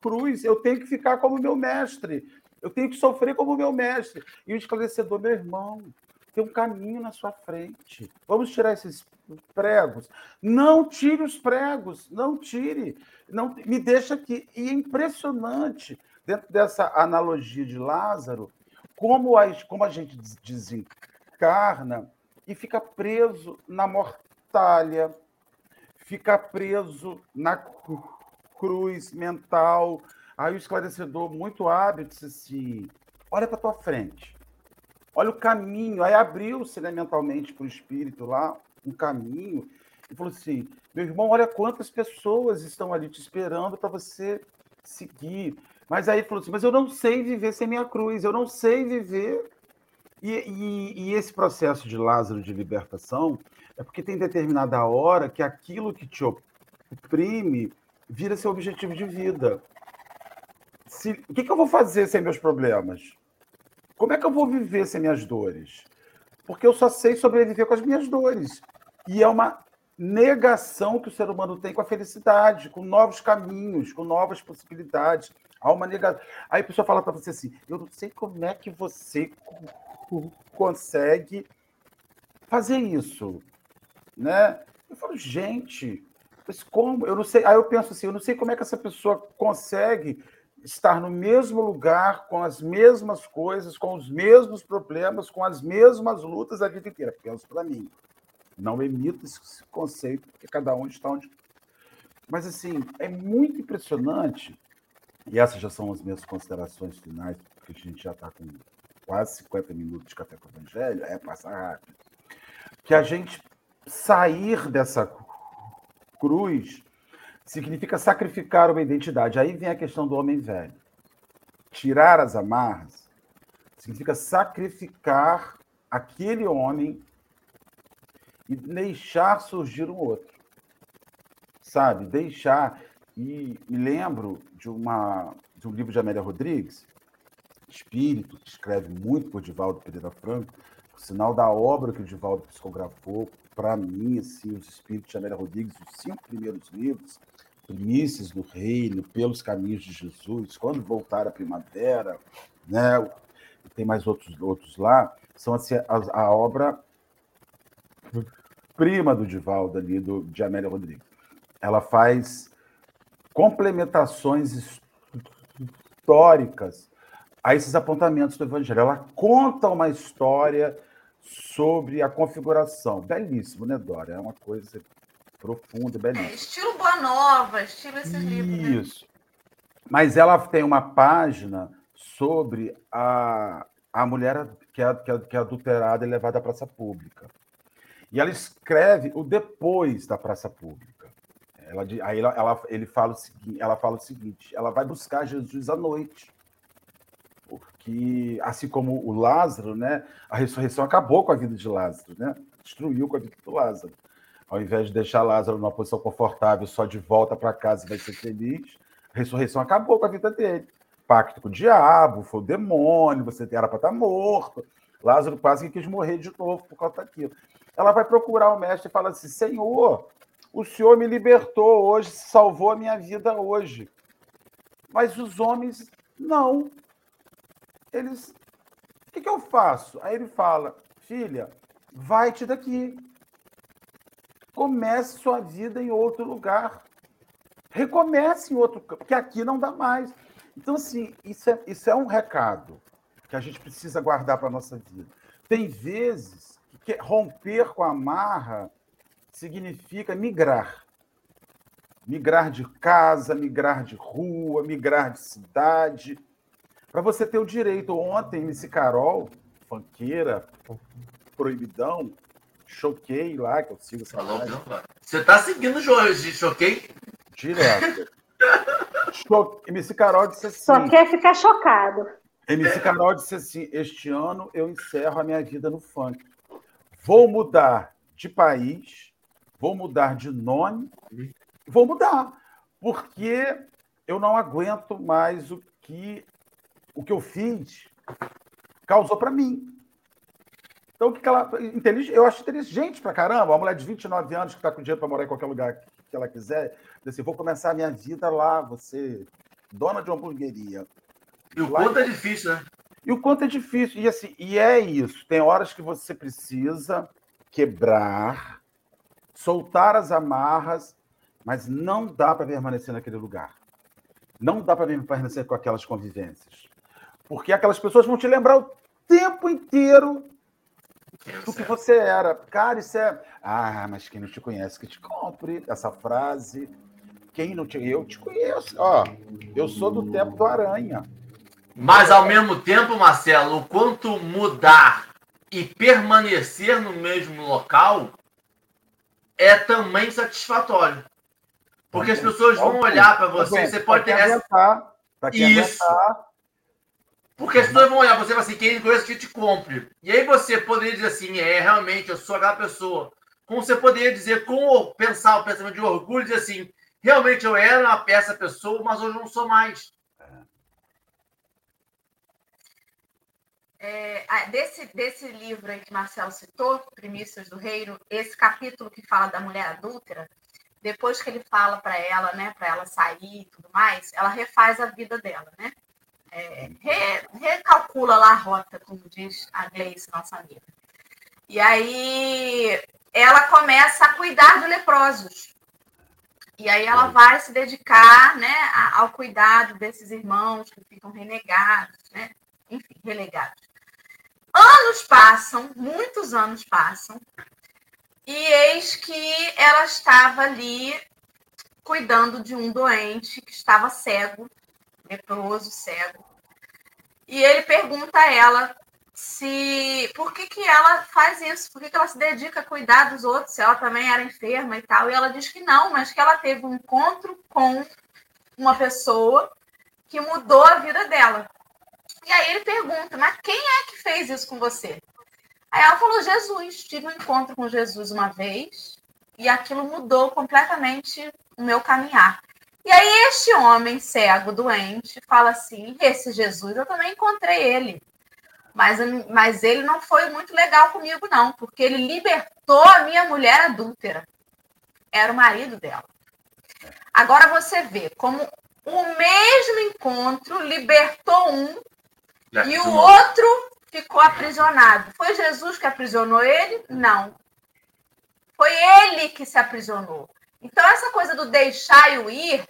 cruz, eu tenho que ficar como meu mestre, eu tenho que sofrer como meu mestre. E o esclarecedor, meu irmão, tem um caminho na sua frente. Vamos tirar esses pregos. Não tire os pregos, não tire. Não me deixa aqui. E é impressionante, dentro dessa analogia de Lázaro, como a, como a gente desencarna e fica preso na mortalha, fica preso na cruz mental. Aí o esclarecedor, muito hábil, disse assim: olha para tua frente, olha o caminho. Aí abriu-se né, mentalmente para o espírito lá um caminho e falou assim: meu irmão, olha quantas pessoas estão ali te esperando para você seguir. Mas aí falou assim: mas eu não sei viver sem minha cruz, eu não sei viver. E, e, e esse processo de Lázaro de libertação é porque tem determinada hora que aquilo que te oprime vira seu objetivo de vida. Se, o que, que eu vou fazer sem meus problemas? Como é que eu vou viver sem minhas dores? Porque eu só sei sobreviver com as minhas dores. E é uma negação que o ser humano tem com a felicidade, com novos caminhos, com novas possibilidades. Há uma negação. Aí a pessoa fala para você assim: eu não sei como é que você consegue fazer isso. Né? Eu falo, gente, mas como? Eu não sei. Aí eu penso assim: eu não sei como é que essa pessoa consegue estar no mesmo lugar, com as mesmas coisas, com os mesmos problemas, com as mesmas lutas a vida inteira. Penso para mim. Não emito esse conceito, porque cada um está onde. Mas, assim, é muito impressionante, e essas já são as minhas considerações finais, porque a gente já está com quase 50 minutos de café com o Evangelho, é passar rápido, que a gente sair dessa cruz significa sacrificar uma identidade. Aí vem a questão do homem velho. Tirar as amarras significa sacrificar aquele homem e deixar surgir um outro. Sabe? Deixar. E me lembro de, uma, de um livro de Amélia Rodrigues, Espírito, que escreve muito por Divaldo Pereira Franco, o sinal da obra que o Divaldo psicografou, para mim, assim, os Espíritos de Amélia Rodrigues, os cinco primeiros livros, Primícias do Reino, Pelos Caminhos de Jesus, Quando Voltar a Primavera, né? tem mais outros, outros lá, são assim, a, a obra prima do Divaldo ali, do, de Amélia Rodrigues. Ela faz complementações históricas a esses apontamentos do Evangelho. Ela conta uma história sobre a configuração. Belíssimo, né, Dora? É uma coisa profunda, belíssima. É, estilo Boa Nova, estilo esses Isso. livros. Né? Isso. Mas ela tem uma página sobre a, a mulher que é, que, é, que é adulterada e levada à praça pública. E ela escreve o depois da praça pública. Ela, aí ela, ela, ele fala o seguinte, ela fala o seguinte: ela vai buscar Jesus à noite. Porque, assim como o Lázaro, né, a ressurreição acabou com a vida de Lázaro, né? destruiu com a vida do Lázaro. Ao invés de deixar Lázaro numa posição confortável, só de volta para casa e vai ser feliz, a ressurreição acabou com a vida dele. Pacto com o diabo, foi o demônio, você era para estar tá morto. Lázaro quase que quis morrer de novo por causa daquilo. Ela vai procurar o mestre e fala assim: Senhor, o Senhor me libertou hoje, salvou a minha vida hoje. Mas os homens, não. Eles. O que, que eu faço? Aí ele fala: Filha, vai-te daqui. Comece sua vida em outro lugar. Recomece em outro, porque aqui não dá mais. Então, assim, isso é, isso é um recado que a gente precisa guardar para a nossa vida. Tem vezes que romper com a marra significa migrar. Migrar de casa, migrar de rua, migrar de cidade. Para você ter o direito. Ontem, MC Carol, fanqueira, proibidão, choquei lá, que eu sigo essa Falou, Você está seguindo o de choquei? Direto. (laughs) Cho... MC Carol disse assim. Só quer ficar chocado. MC Carol disse assim: Este ano eu encerro a minha vida no funk. Vou mudar de país, vou mudar de nome, vou mudar, porque eu não aguento mais o que o que eu fiz causou para mim. Então, o que ela. Eu acho inteligente pra caramba. Uma mulher de 29 anos que está com dinheiro para morar em qualquer lugar que ela quiser, diz assim: vou começar a minha vida lá, você, dona de uma hamburgueria. E o quanto é difícil, né? E o quanto é difícil. E, assim, e é isso. Tem horas que você precisa quebrar, soltar as amarras, mas não dá para permanecer naquele lugar. Não dá para permanecer com aquelas convivências. Porque aquelas pessoas vão te lembrar o tempo inteiro do que você era. Cara, isso é. Ah, mas quem não te conhece que te compre essa frase. Quem não te. Eu te conheço. Ó, eu sou do tempo do Aranha. Mas ao mesmo tempo, Marcelo, o quanto mudar e permanecer no mesmo local é também satisfatório. Porque as pessoas vão olhar para você, você pode ter essa. Isso. Porque as pessoas vão olhar você e falar assim, quem conhece que te compre. E aí você poderia dizer assim, é, realmente, eu sou aquela pessoa. Como você poderia dizer, com pensar o pensamento de orgulho, dizer assim, realmente eu era uma peça pessoa, mas hoje não sou mais. É, desse, desse livro aí que Marcelo citou, Primícias do Reino, esse capítulo que fala da mulher adúltera, depois que ele fala para ela, né, para ela sair e tudo mais, ela refaz a vida dela, né? É, re, recalcula lá a rota, como diz a Gleice, nossa amiga. E aí ela começa a cuidar de leprosos. E aí ela vai se dedicar né, ao cuidado desses irmãos que ficam renegados, né? enfim, relegados. Anos passam, muitos anos passam, e eis que ela estava ali cuidando de um doente que estava cego, leproso, cego. E ele pergunta a ela se por que, que ela faz isso, por que, que ela se dedica a cuidar dos outros, se ela também era enferma e tal. E ela diz que não, mas que ela teve um encontro com uma pessoa que mudou a vida dela. E aí ele pergunta, mas quem é que fez isso com você? Aí ela falou, Jesus, tive um encontro com Jesus uma vez e aquilo mudou completamente o meu caminhar. E aí este homem cego, doente, fala assim, esse Jesus, eu também encontrei ele. Mas, mas ele não foi muito legal comigo, não, porque ele libertou a minha mulher adúltera. Era o marido dela. Agora você vê como o mesmo encontro libertou um e o outro ficou aprisionado. Foi Jesus que aprisionou ele? Não. Foi ele que se aprisionou. Então, essa coisa do deixar e o ir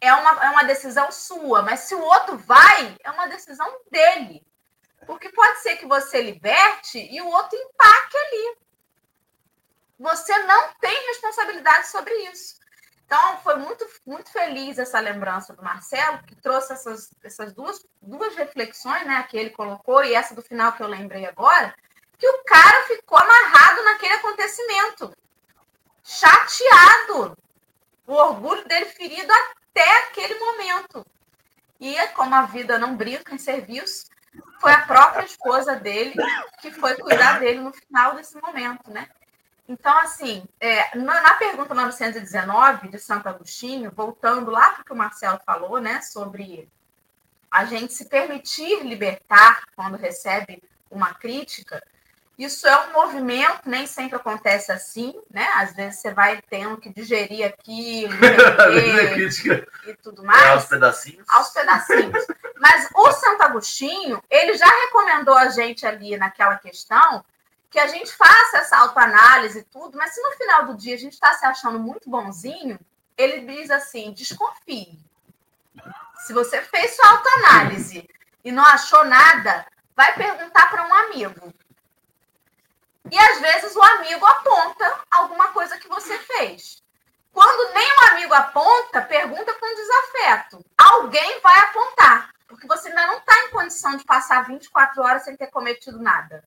é uma, é uma decisão sua, mas se o outro vai, é uma decisão dele. Porque pode ser que você liberte e o outro empaque ali. Você não tem responsabilidade sobre isso. Então, foi muito, muito feliz essa lembrança do Marcelo, que trouxe essas, essas duas, duas reflexões, né, que ele colocou, e essa do final que eu lembrei agora, que o cara ficou amarrado naquele acontecimento, chateado, o orgulho dele ferido até aquele momento. E como a vida não brinca em serviço, foi a própria esposa dele que foi cuidar dele no final desse momento, né? Então, assim, é, na, na, pergunta 919 de Santo Agostinho, voltando lá para o que o Marcelo falou, né, sobre a gente se permitir libertar quando recebe uma crítica, isso é um movimento, nem sempre acontece assim, né? Às vezes você vai tendo que digerir aquilo, (laughs) e tudo mais. É aos pedacinhos. Aos pedacinhos. Mas o Santo Agostinho, ele já recomendou a gente ali naquela questão que a gente faça essa autoanálise e tudo, mas se no final do dia a gente está se achando muito bonzinho, ele diz assim: desconfie. Se você fez sua autoanálise e não achou nada, vai perguntar para um amigo. E às vezes o amigo aponta alguma coisa que você fez. Quando nem o amigo aponta, pergunta com desafeto. Alguém vai apontar, porque você ainda não está em condição de passar 24 horas sem ter cometido nada.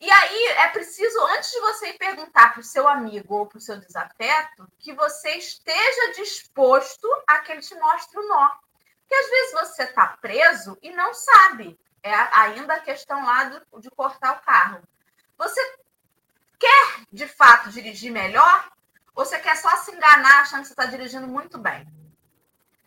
E aí é preciso, antes de você perguntar para o seu amigo ou para o seu desafeto, que você esteja disposto a que ele te mostre o nó. Porque às vezes você está preso e não sabe. É ainda a questão lá do, de cortar o carro. Você quer de fato dirigir melhor? Ou você quer só se enganar achando que você está dirigindo muito bem?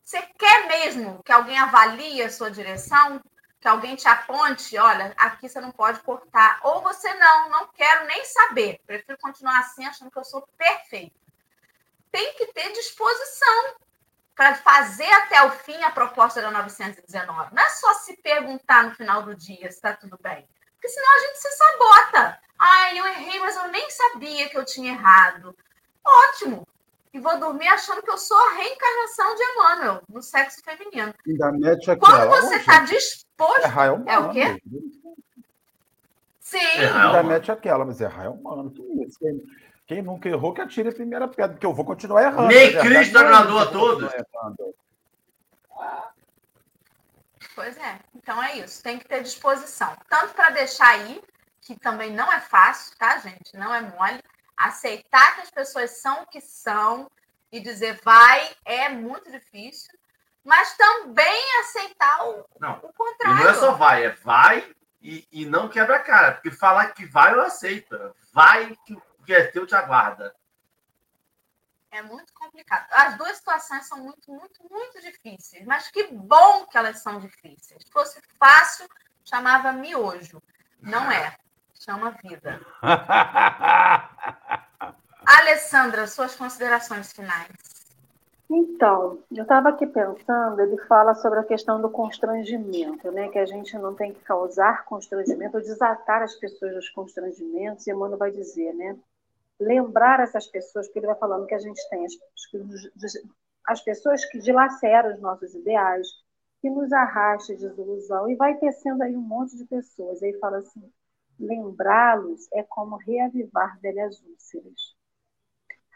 Você quer mesmo que alguém avalie a sua direção? que alguém te aponte, olha, aqui você não pode cortar. Ou você não, não quero nem saber. Prefiro continuar assim, achando que eu sou perfeito. Tem que ter disposição para fazer até o fim a proposta da 919. Não é só se perguntar no final do dia se está tudo bem. Porque senão a gente se sabota. Ai, eu errei, mas eu nem sabia que eu tinha errado. Ótimo e vou dormir achando que eu sou a reencarnação de Emmanuel, no sexo feminino. Ainda mete Quando você está disposto. Errar é, humano, é o quê? Sim. Errar Ainda mete aquela, mas errar é humano. Quem, quem nunca errou, que atire a primeira pedra, porque eu vou continuar errando. Nem Cristo agradou a todos. Pois é. Então é isso. Tem que ter disposição. Tanto para deixar aí, que também não é fácil, tá, gente? Não é mole aceitar que as pessoas são o que são e dizer vai é muito difícil, mas também aceitar o, não, o contrário. Não é só vai, é vai e, e não quebra a cara, porque falar que vai eu aceito, vai que o que é teu te aguarda. É muito complicado. As duas situações são muito, muito, muito difíceis, mas que bom que elas são difíceis. Se fosse fácil, chamava miojo. Não é chama vida. (laughs) Alessandra, suas considerações finais. Então, eu estava aqui pensando, ele fala sobre a questão do constrangimento, né? Que a gente não tem que causar constrangimento ou desatar as pessoas dos constrangimentos, e Emmanuel vai dizer, né? Lembrar essas pessoas, porque ele vai falando que a gente tem as, as pessoas que dilaceram os nossos ideais, que nos arrasta de desilusão, e vai tecendo aí um monte de pessoas. Aí fala assim: Lembrá-los é como reavivar velhas úlceras.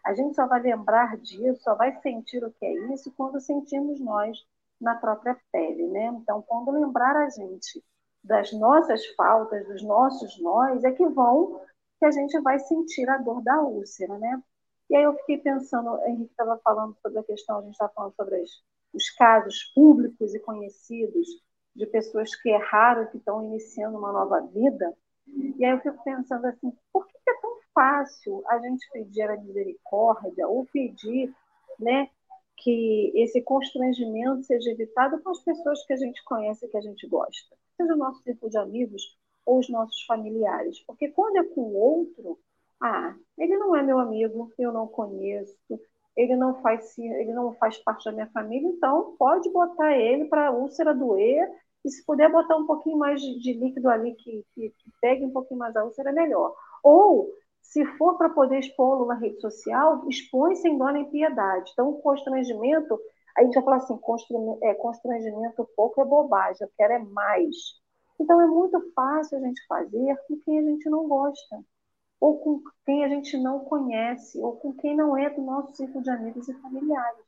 A gente só vai lembrar disso, só vai sentir o que é isso quando sentimos nós na própria pele, né? Então, quando lembrar a gente das nossas faltas, dos nossos nós, é que vão que a gente vai sentir a dor da úlcera, né? E aí eu fiquei pensando, a Henrique estava falando sobre a questão, a gente estava falando sobre as, os casos públicos e conhecidos de pessoas que erraram, que estão iniciando uma nova vida. E aí eu fico pensando assim, por que é tão fácil a gente pedir a misericórdia ou pedir né, que esse constrangimento seja evitado com as pessoas que a gente conhece que a gente gosta? Seja o nosso círculo de amigos ou os nossos familiares. Porque quando é com o outro, ah, ele não é meu amigo, eu não conheço, ele não faz ele não faz parte da minha família, então pode botar ele para a úlcera doer e se puder botar um pouquinho mais de, de líquido ali que, que, que, pegue um pouquinho mais a úlcera, melhor. Ou, se for para poder expô-lo na rede social, expõe sem dó nem piedade. Então, o constrangimento, a gente vai falar assim, constrangimento, é, constrangimento pouco é bobagem, eu quero é mais. Então, é muito fácil a gente fazer com quem a gente não gosta, ou com quem a gente não conhece, ou com quem não é do nosso círculo de amigos e familiares.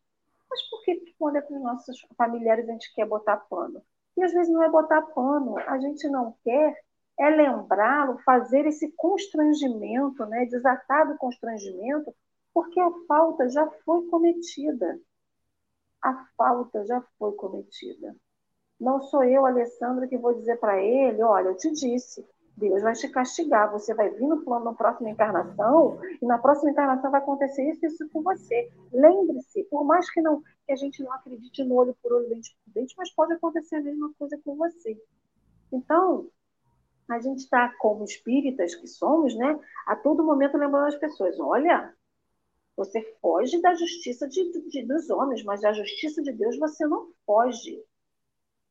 Mas por que quando é para os nossos familiares a gente quer botar pano? E às vezes não é botar pano, a gente não quer é lembrá-lo, fazer esse constrangimento, né, desatar do constrangimento, porque a falta já foi cometida. a falta já foi cometida. Não sou eu, Alessandra, que vou dizer para ele: olha, eu te disse, Deus vai te castigar, você vai vir no plano na próxima encarnação, e na próxima encarnação vai acontecer isso e isso com você. Lembre-se, por mais que, não, que a gente não acredite no olho por olho, dente por dente, mas pode acontecer a mesma coisa com você. Então, a gente está, como espíritas que somos, né, a todo momento lembrando as pessoas: olha, você foge da justiça de, de, dos homens, mas da justiça de Deus você não foge.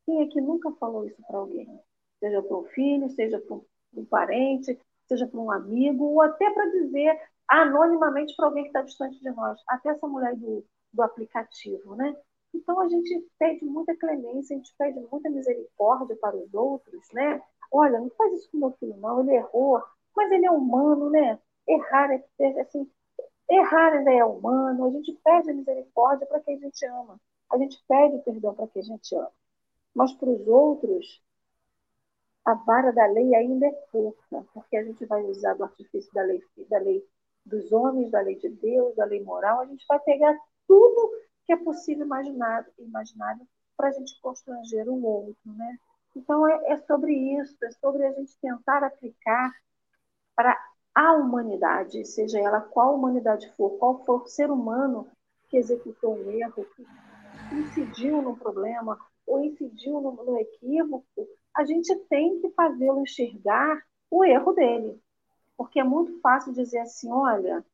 Quem é que nunca falou isso para alguém? Seja para um filho, seja para um, parente, seja para um amigo, ou até para dizer anonimamente para alguém que está distante de nós. Até essa mulher do, do aplicativo, né? Então a gente pede muita clemência, a gente pede muita misericórdia para os outros, né? Olha, não faz isso com meu filho, não, ele errou, mas ele é humano, né? Errar é, é assim, errar ainda é humano, a gente pede a misericórdia para quem a gente ama, a gente pede o perdão para quem a gente ama. Mas para os outros, a vara da lei ainda é curta, porque a gente vai usar do artifício da lei, da lei dos homens, da lei de Deus, da lei moral, a gente vai pegar tudo que é possível imaginar, imaginário para a gente constranger o outro, né? Então é, é sobre isso, é sobre a gente tentar aplicar para a humanidade, seja ela qual humanidade for, qual for o ser humano que executou um erro, que incidiu no problema ou incidiu no, no equívoco, a gente tem que fazê-lo enxergar o erro dele. Porque é muito fácil dizer assim: olha,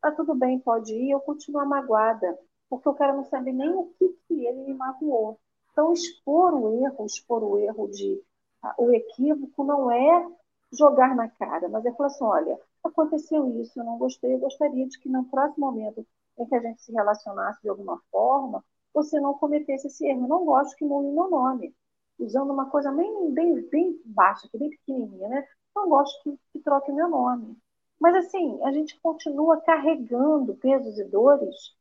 tá tudo bem, pode ir, eu continuo magoada, porque eu quero não saber nem o que, que ele me magoou. Então, expor o erro, expor o erro de. O equívoco não é jogar na cara, mas é falar assim: olha, aconteceu isso, eu não gostei, eu gostaria de que no próximo momento em que a gente se relacionasse de alguma forma, você não cometesse esse erro. Eu não gosto que mude meu nome usando uma coisa bem, bem, bem baixa, bem pequenininha, né? Não gosto que, que troque meu nome. Mas, assim, a gente continua carregando pesos e dores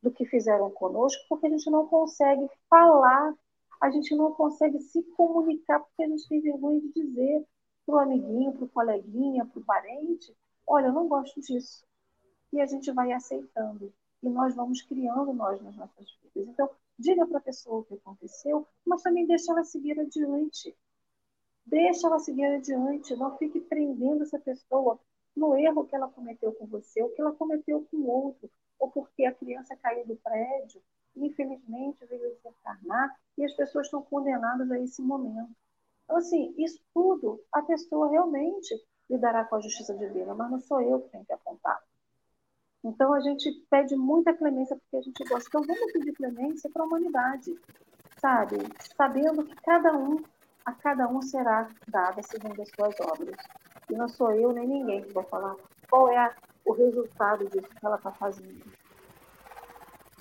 do que fizeram conosco, porque a gente não consegue falar, a gente não consegue se comunicar, porque a gente tem vergonha de dizer para o amiguinho, para o coleguinha, para o parente: olha, eu não gosto disso. E a gente vai aceitando. E nós vamos criando nós nas nossas vidas. Então, diga para a pessoa o que aconteceu, mas também deixa ela seguir adiante. Deixa ela seguir adiante, não fique prendendo essa pessoa no erro que ela cometeu com você, ou que ela cometeu com outro, ou porque a criança caiu do prédio, e infelizmente veio desencarnar, e as pessoas estão condenadas a esse momento. Então, assim, isso tudo a pessoa realmente lidará com a justiça divina, mas não sou eu que tenho que apontar. Então a gente pede muita clemência porque a gente gosta. Então vamos pedir clemência para a humanidade, sabe? Sabendo que cada um, a cada um será dada segundo as suas obras. E não sou eu nem ninguém que vai falar qual é a, o resultado disso que ela está fazendo.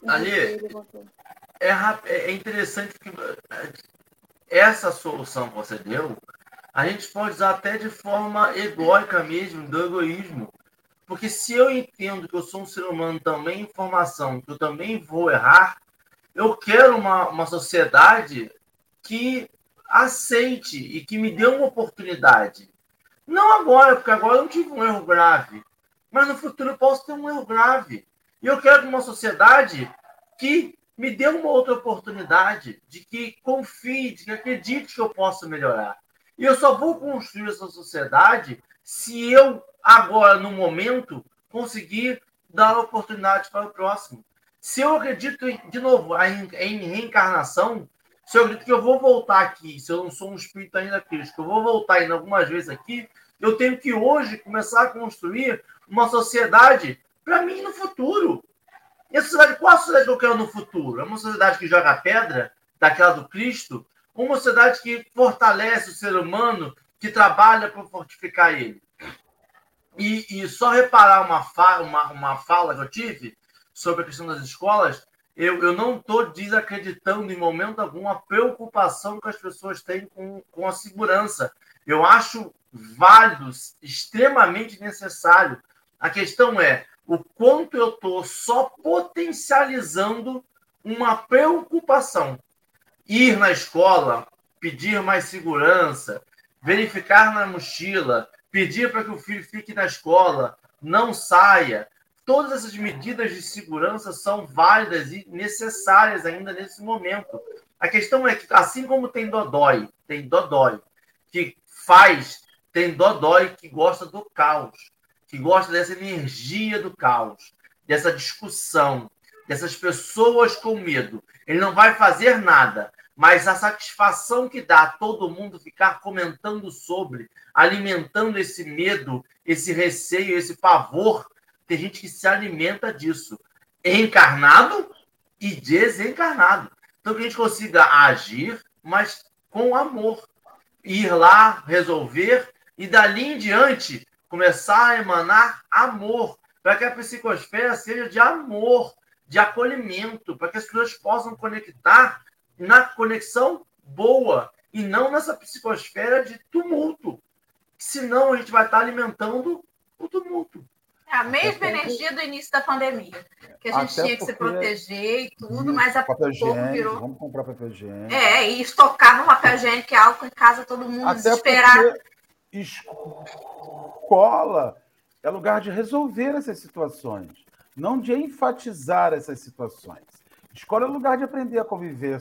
Ali, é, é interessante que é, essa solução que você deu, a gente pode usar até de forma egóica mesmo, do egoísmo. Porque se eu entendo que eu sou um ser humano também em formação, que eu também vou errar, eu quero uma, uma sociedade que aceite e que me dê uma oportunidade. Não agora, porque agora eu não tive um erro grave, mas no futuro eu posso ter um erro grave. E eu quero uma sociedade que me dê uma outra oportunidade, de que confie, de que acredite que eu possa melhorar. E eu só vou construir essa sociedade se eu agora, no momento, conseguir dar oportunidade para o próximo. Se eu acredito, de novo, em reencarnação, se eu acredito que eu vou voltar aqui, se eu não sou um espírito ainda crítico, eu vou voltar ainda algumas vezes aqui, eu tenho que hoje começar a construir uma sociedade para mim no futuro. E a sociedade, qual a sociedade que eu quero no futuro? É uma sociedade que joga pedra, daquela do Cristo, uma sociedade que fortalece o ser humano, que trabalha para fortificar ele? E, e só reparar uma, fa uma, uma fala que eu tive sobre a questão das escolas, eu, eu não estou desacreditando em momento algum a preocupação que as pessoas têm com, com a segurança. Eu acho válido, extremamente necessário. A questão é o quanto eu estou só potencializando uma preocupação. Ir na escola, pedir mais segurança, verificar na mochila, pedir para que o filho fique na escola, não saia, todas essas medidas de segurança são válidas e necessárias ainda nesse momento. A questão é que, assim como tem Dodói, tem Dodói, que faz, tem Dodói que gosta do caos, que gosta dessa energia do caos, dessa discussão, dessas pessoas com medo. Ele não vai fazer nada, mas a satisfação que dá a todo mundo ficar comentando sobre, alimentando esse medo, esse receio, esse pavor, tem gente que se alimenta disso, encarnado e desencarnado. Então que a gente consiga agir, mas com amor. Ir lá, resolver e dali em diante começar a emanar amor, para que a psicosfera seja de amor, de acolhimento, para que as pessoas possam conectar na conexão boa e não nessa psicosfera de tumulto. Senão a gente vai estar alimentando o tumulto. É a mesma energia do início da pandemia. Que a gente Até tinha que se proteger e tudo, isso, mas a papel higiênico, virou. Vamos comprar papel higiênico. É, e estocava papel higiênico e álcool em casa, todo mundo Até desesperado. Escola é lugar de resolver essas situações não de enfatizar essas situações. Escola é lugar de aprender a conviver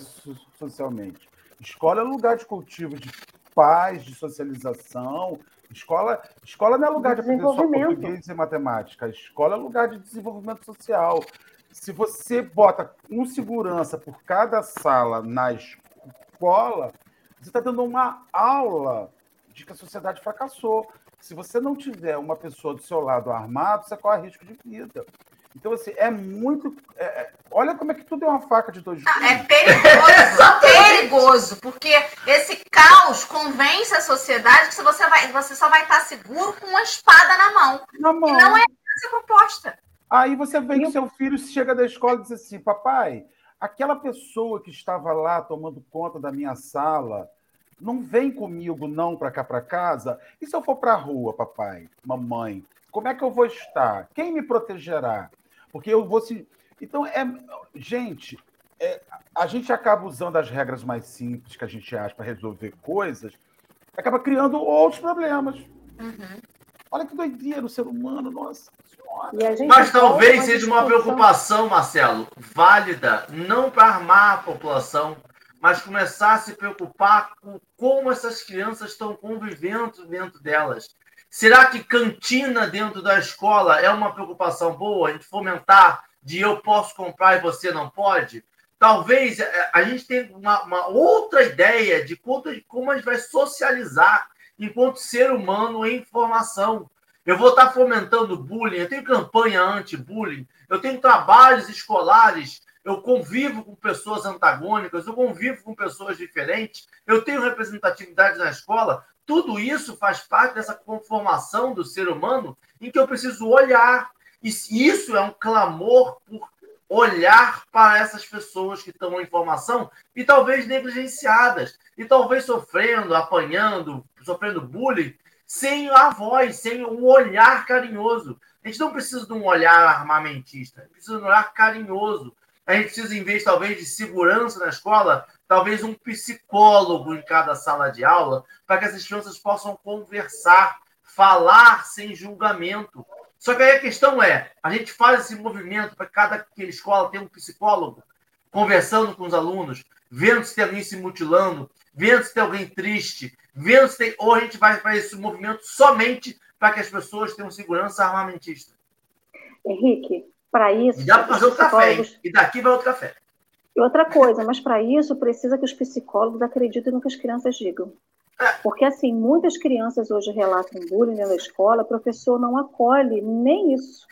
socialmente. Escola é lugar de cultivo de paz, de socialização. Escola, escola não é lugar de aprender só português e matemática. Escola é lugar de desenvolvimento social. Se você bota um segurança por cada sala na escola, você está dando uma aula de que a sociedade fracassou. Se você não tiver uma pessoa do seu lado armado, você corre risco de vida. Então, assim, é muito. É, é, olha como é que tudo é uma faca de dois gumes. É perigoso, perigoso, porque esse caos convence a sociedade que você, vai, você só vai estar seguro com uma espada na mão. Na mão. E não é essa proposta. Aí você vê que seu filho chega da escola e diz assim: papai, aquela pessoa que estava lá tomando conta da minha sala não vem comigo não para cá para casa. E se eu for para a rua, papai, mamãe? Como é que eu vou estar? Quem me protegerá? Porque eu vou se. Então, é. Gente, é, a gente acaba usando as regras mais simples que a gente acha para resolver coisas, acaba criando outros problemas. Uhum. Olha que doideira o ser humano, nossa Mas talvez seja uma preocupação, Marcelo, válida, não para armar a população, mas começar a se preocupar com como essas crianças estão convivendo dentro delas. Será que cantina dentro da escola é uma preocupação boa? A gente fomentar de eu posso comprar e você não pode? Talvez é, a gente tenha uma, uma outra ideia de como a gente vai socializar enquanto ser humano em formação. Eu vou estar fomentando bullying, eu tenho campanha anti-bullying, eu tenho trabalhos escolares, eu convivo com pessoas antagônicas, eu convivo com pessoas diferentes, eu tenho representatividade na escola. Tudo isso faz parte dessa conformação do ser humano em que eu preciso olhar. E isso é um clamor por olhar para essas pessoas que estão em formação e talvez negligenciadas, e talvez sofrendo, apanhando, sofrendo bullying, sem a voz, sem um olhar carinhoso. A gente não precisa de um olhar armamentista, a gente precisa de um olhar carinhoso. A gente precisa, em vez, talvez, de segurança na escola, talvez um psicólogo em cada sala de aula, para que essas crianças possam conversar, falar sem julgamento. Só que aí a questão é: a gente faz esse movimento para cada escola ter um psicólogo, conversando com os alunos, vendo se tem alguém se mutilando, vendo se tem alguém triste, vendo se tem. Ou a gente vai fazer esse movimento somente para que as pessoas tenham segurança armamentista. Henrique, para isso. Dá para fazer outro psicólogos... café, hein? E daqui vai outro café. Outra coisa, mas para isso precisa que os psicólogos acreditem no que as crianças digam. Porque, assim, muitas crianças hoje relatam bullying na escola, o professor não acolhe nem isso.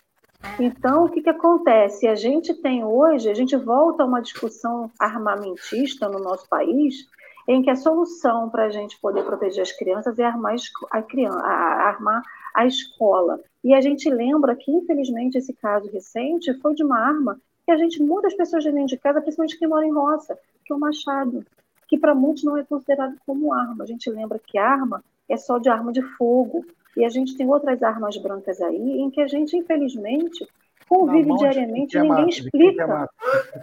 Então, o que, que acontece? A gente tem hoje, a gente volta a uma discussão armamentista no nosso país, em que a solução para a gente poder proteger as crianças é armar a, criança, a, armar a escola. E a gente lembra que, infelizmente, esse caso recente foi de uma arma que a gente, muitas pessoas de dentro de casa, principalmente quem mora em roça, que é o machado, que para muitos não é considerado como arma. A gente lembra que arma é só de arma de fogo. E a gente tem outras armas brancas aí, em que a gente, infelizmente, convive diariamente e ninguém explica.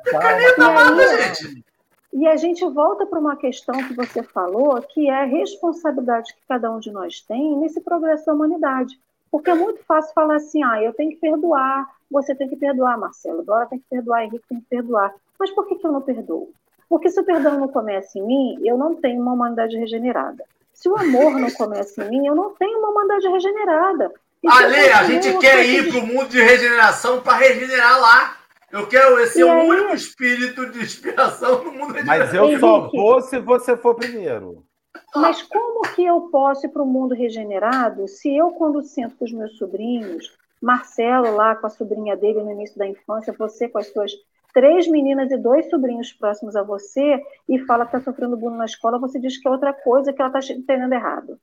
E, aí, e a gente volta para uma questão que você falou, que é a responsabilidade que cada um de nós tem nesse progresso da humanidade. Porque é muito fácil falar assim, ah, eu tenho que perdoar, Você tem que perdoar, Marcelo. Dora tem que perdoar, Henrique tem que perdoar. Mas por que, que eu não perdoo? Porque se o perdão não começa em mim, eu não tenho uma humanidade regenerada. Se o amor não começa em mim, eu não tenho uma humanidade regenerada. Ale, a gente quer ir para o mundo de regeneração para regenerar lá. Eu quero ser o aí... único espírito de inspiração no mundo regenerado. Mas eu só vou se você for primeiro. Mas como que eu posso ir para o mundo regenerado se eu, quando sento com os meus sobrinhos, Marcelo lá com a sobrinha dele no início da infância, você com as suas três meninas e dois sobrinhos próximos a você e fala que está sofrendo bullying na escola, você diz que é outra coisa, que ela está entendendo errado.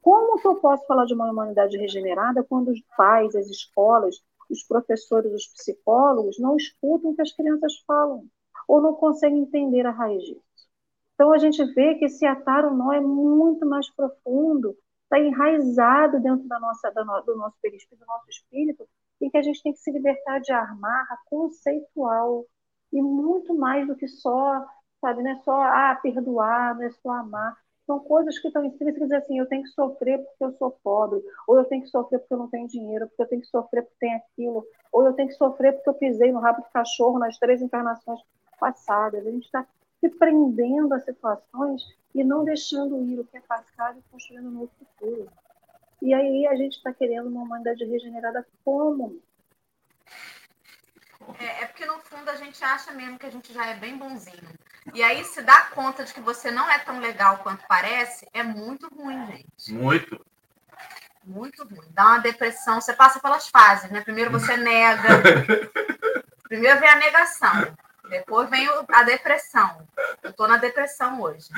Como que eu posso falar de uma humanidade regenerada quando os pais, as escolas, os professores, os psicólogos não escutam o que as crianças falam ou não conseguem entender a raiz disso? Então a gente vê que esse atar o nó é muito mais profundo, está enraizado dentro da nossa, do nosso perispírito, do nosso espírito, e que a gente tem que se libertar de amarra conceitual e muito mais do que só, sabe, não é só ah, perdoar, não é só amar. São coisas que estão dizem assim, eu tenho que sofrer porque eu sou pobre, ou eu tenho que sofrer porque eu não tenho dinheiro, porque eu tenho que sofrer porque tem aquilo, ou eu tenho que sofrer porque eu pisei no rabo de cachorro nas três encarnações passadas. A gente está se prendendo a situações e não deixando ir o que é passado e construindo um novo futuro. E aí a gente está querendo uma humanidade regenerada como? É, é, porque no fundo a gente acha mesmo que a gente já é bem bonzinho. E aí se dá conta de que você não é tão legal quanto parece, é muito ruim, gente. Muito. Muito ruim. Dá uma depressão, você passa pelas fases, né? Primeiro você nega. (laughs) Primeiro vem a negação. Depois vem a depressão. Eu tô na depressão hoje.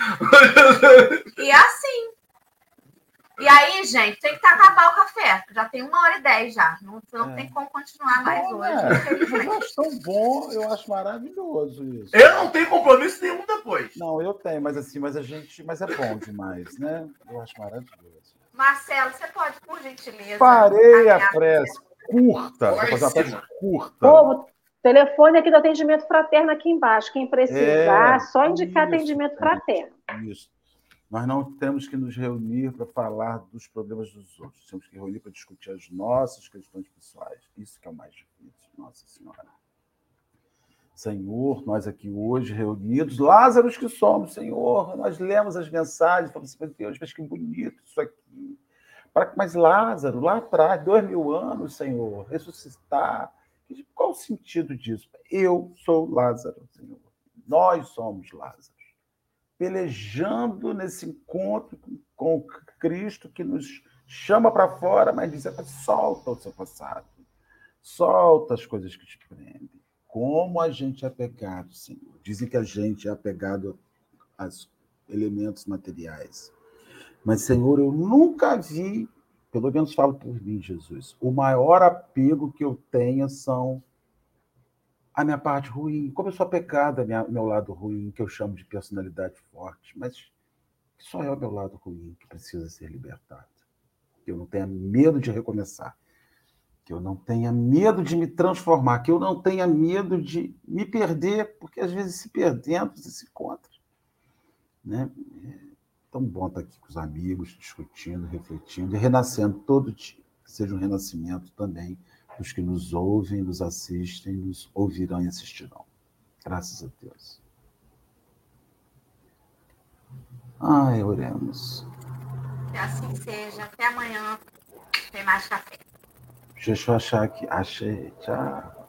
E é assim. E aí, gente, tem que acabar o café. Já tem uma hora e dez já. Não, não é. tem como continuar mais bom, hoje. É. Eu acho tão bom, eu acho maravilhoso isso. Eu não tenho compromisso nenhum depois. Não, eu tenho, mas assim, mas a gente. Mas é bom demais, né? Eu acho maravilhoso. Marcelo, você pode, por gentileza. Parei a pressa. Curta. Vou fazer uma pressa curta. Povo, Telefone aqui do atendimento fraterno aqui embaixo. Quem precisar, é, só indicar isso, atendimento fraterno. Isso. Nós não temos que nos reunir para falar dos problemas dos outros. Temos que reunir para discutir as nossas questões pessoais. Isso que é o mais difícil, Nossa Senhora. Senhor, nós aqui hoje reunidos, Lázaros que somos, Senhor, nós lemos as mensagens, falamos assim, Deus, mas que bonito isso aqui. Mas Lázaro, lá atrás, dois mil anos, Senhor, ressuscitar, qual o sentido disso? Eu sou Lázaro, Senhor. Nós somos Lázaro. Pelejando nesse encontro com Cristo que nos chama para fora, mas diz: solta o seu passado. Solta as coisas que te prendem. Como a gente é apegado, Senhor. Dizem que a gente é apegado aos elementos materiais. Mas, Senhor, eu nunca vi pelo menos falo por mim, Jesus, o maior apego que eu tenho são a minha parte ruim. Como eu sou pecada, minha, meu lado ruim, que eu chamo de personalidade forte, mas só é o meu lado ruim que precisa ser libertado. Que eu não tenha medo de recomeçar. Que eu não tenha medo de me transformar. Que eu não tenha medo de me perder, porque às vezes se perdendo você se encontra. Né? Tão bom estar aqui com os amigos, discutindo, refletindo e renascendo todo dia. Que seja um renascimento também dos que nos ouvem, nos assistem, nos ouvirão e assistirão. Graças a Deus. Ai, oremos. Que assim seja. Até amanhã. Tem mais café. Deixa eu achar aqui. Achei. Tchau.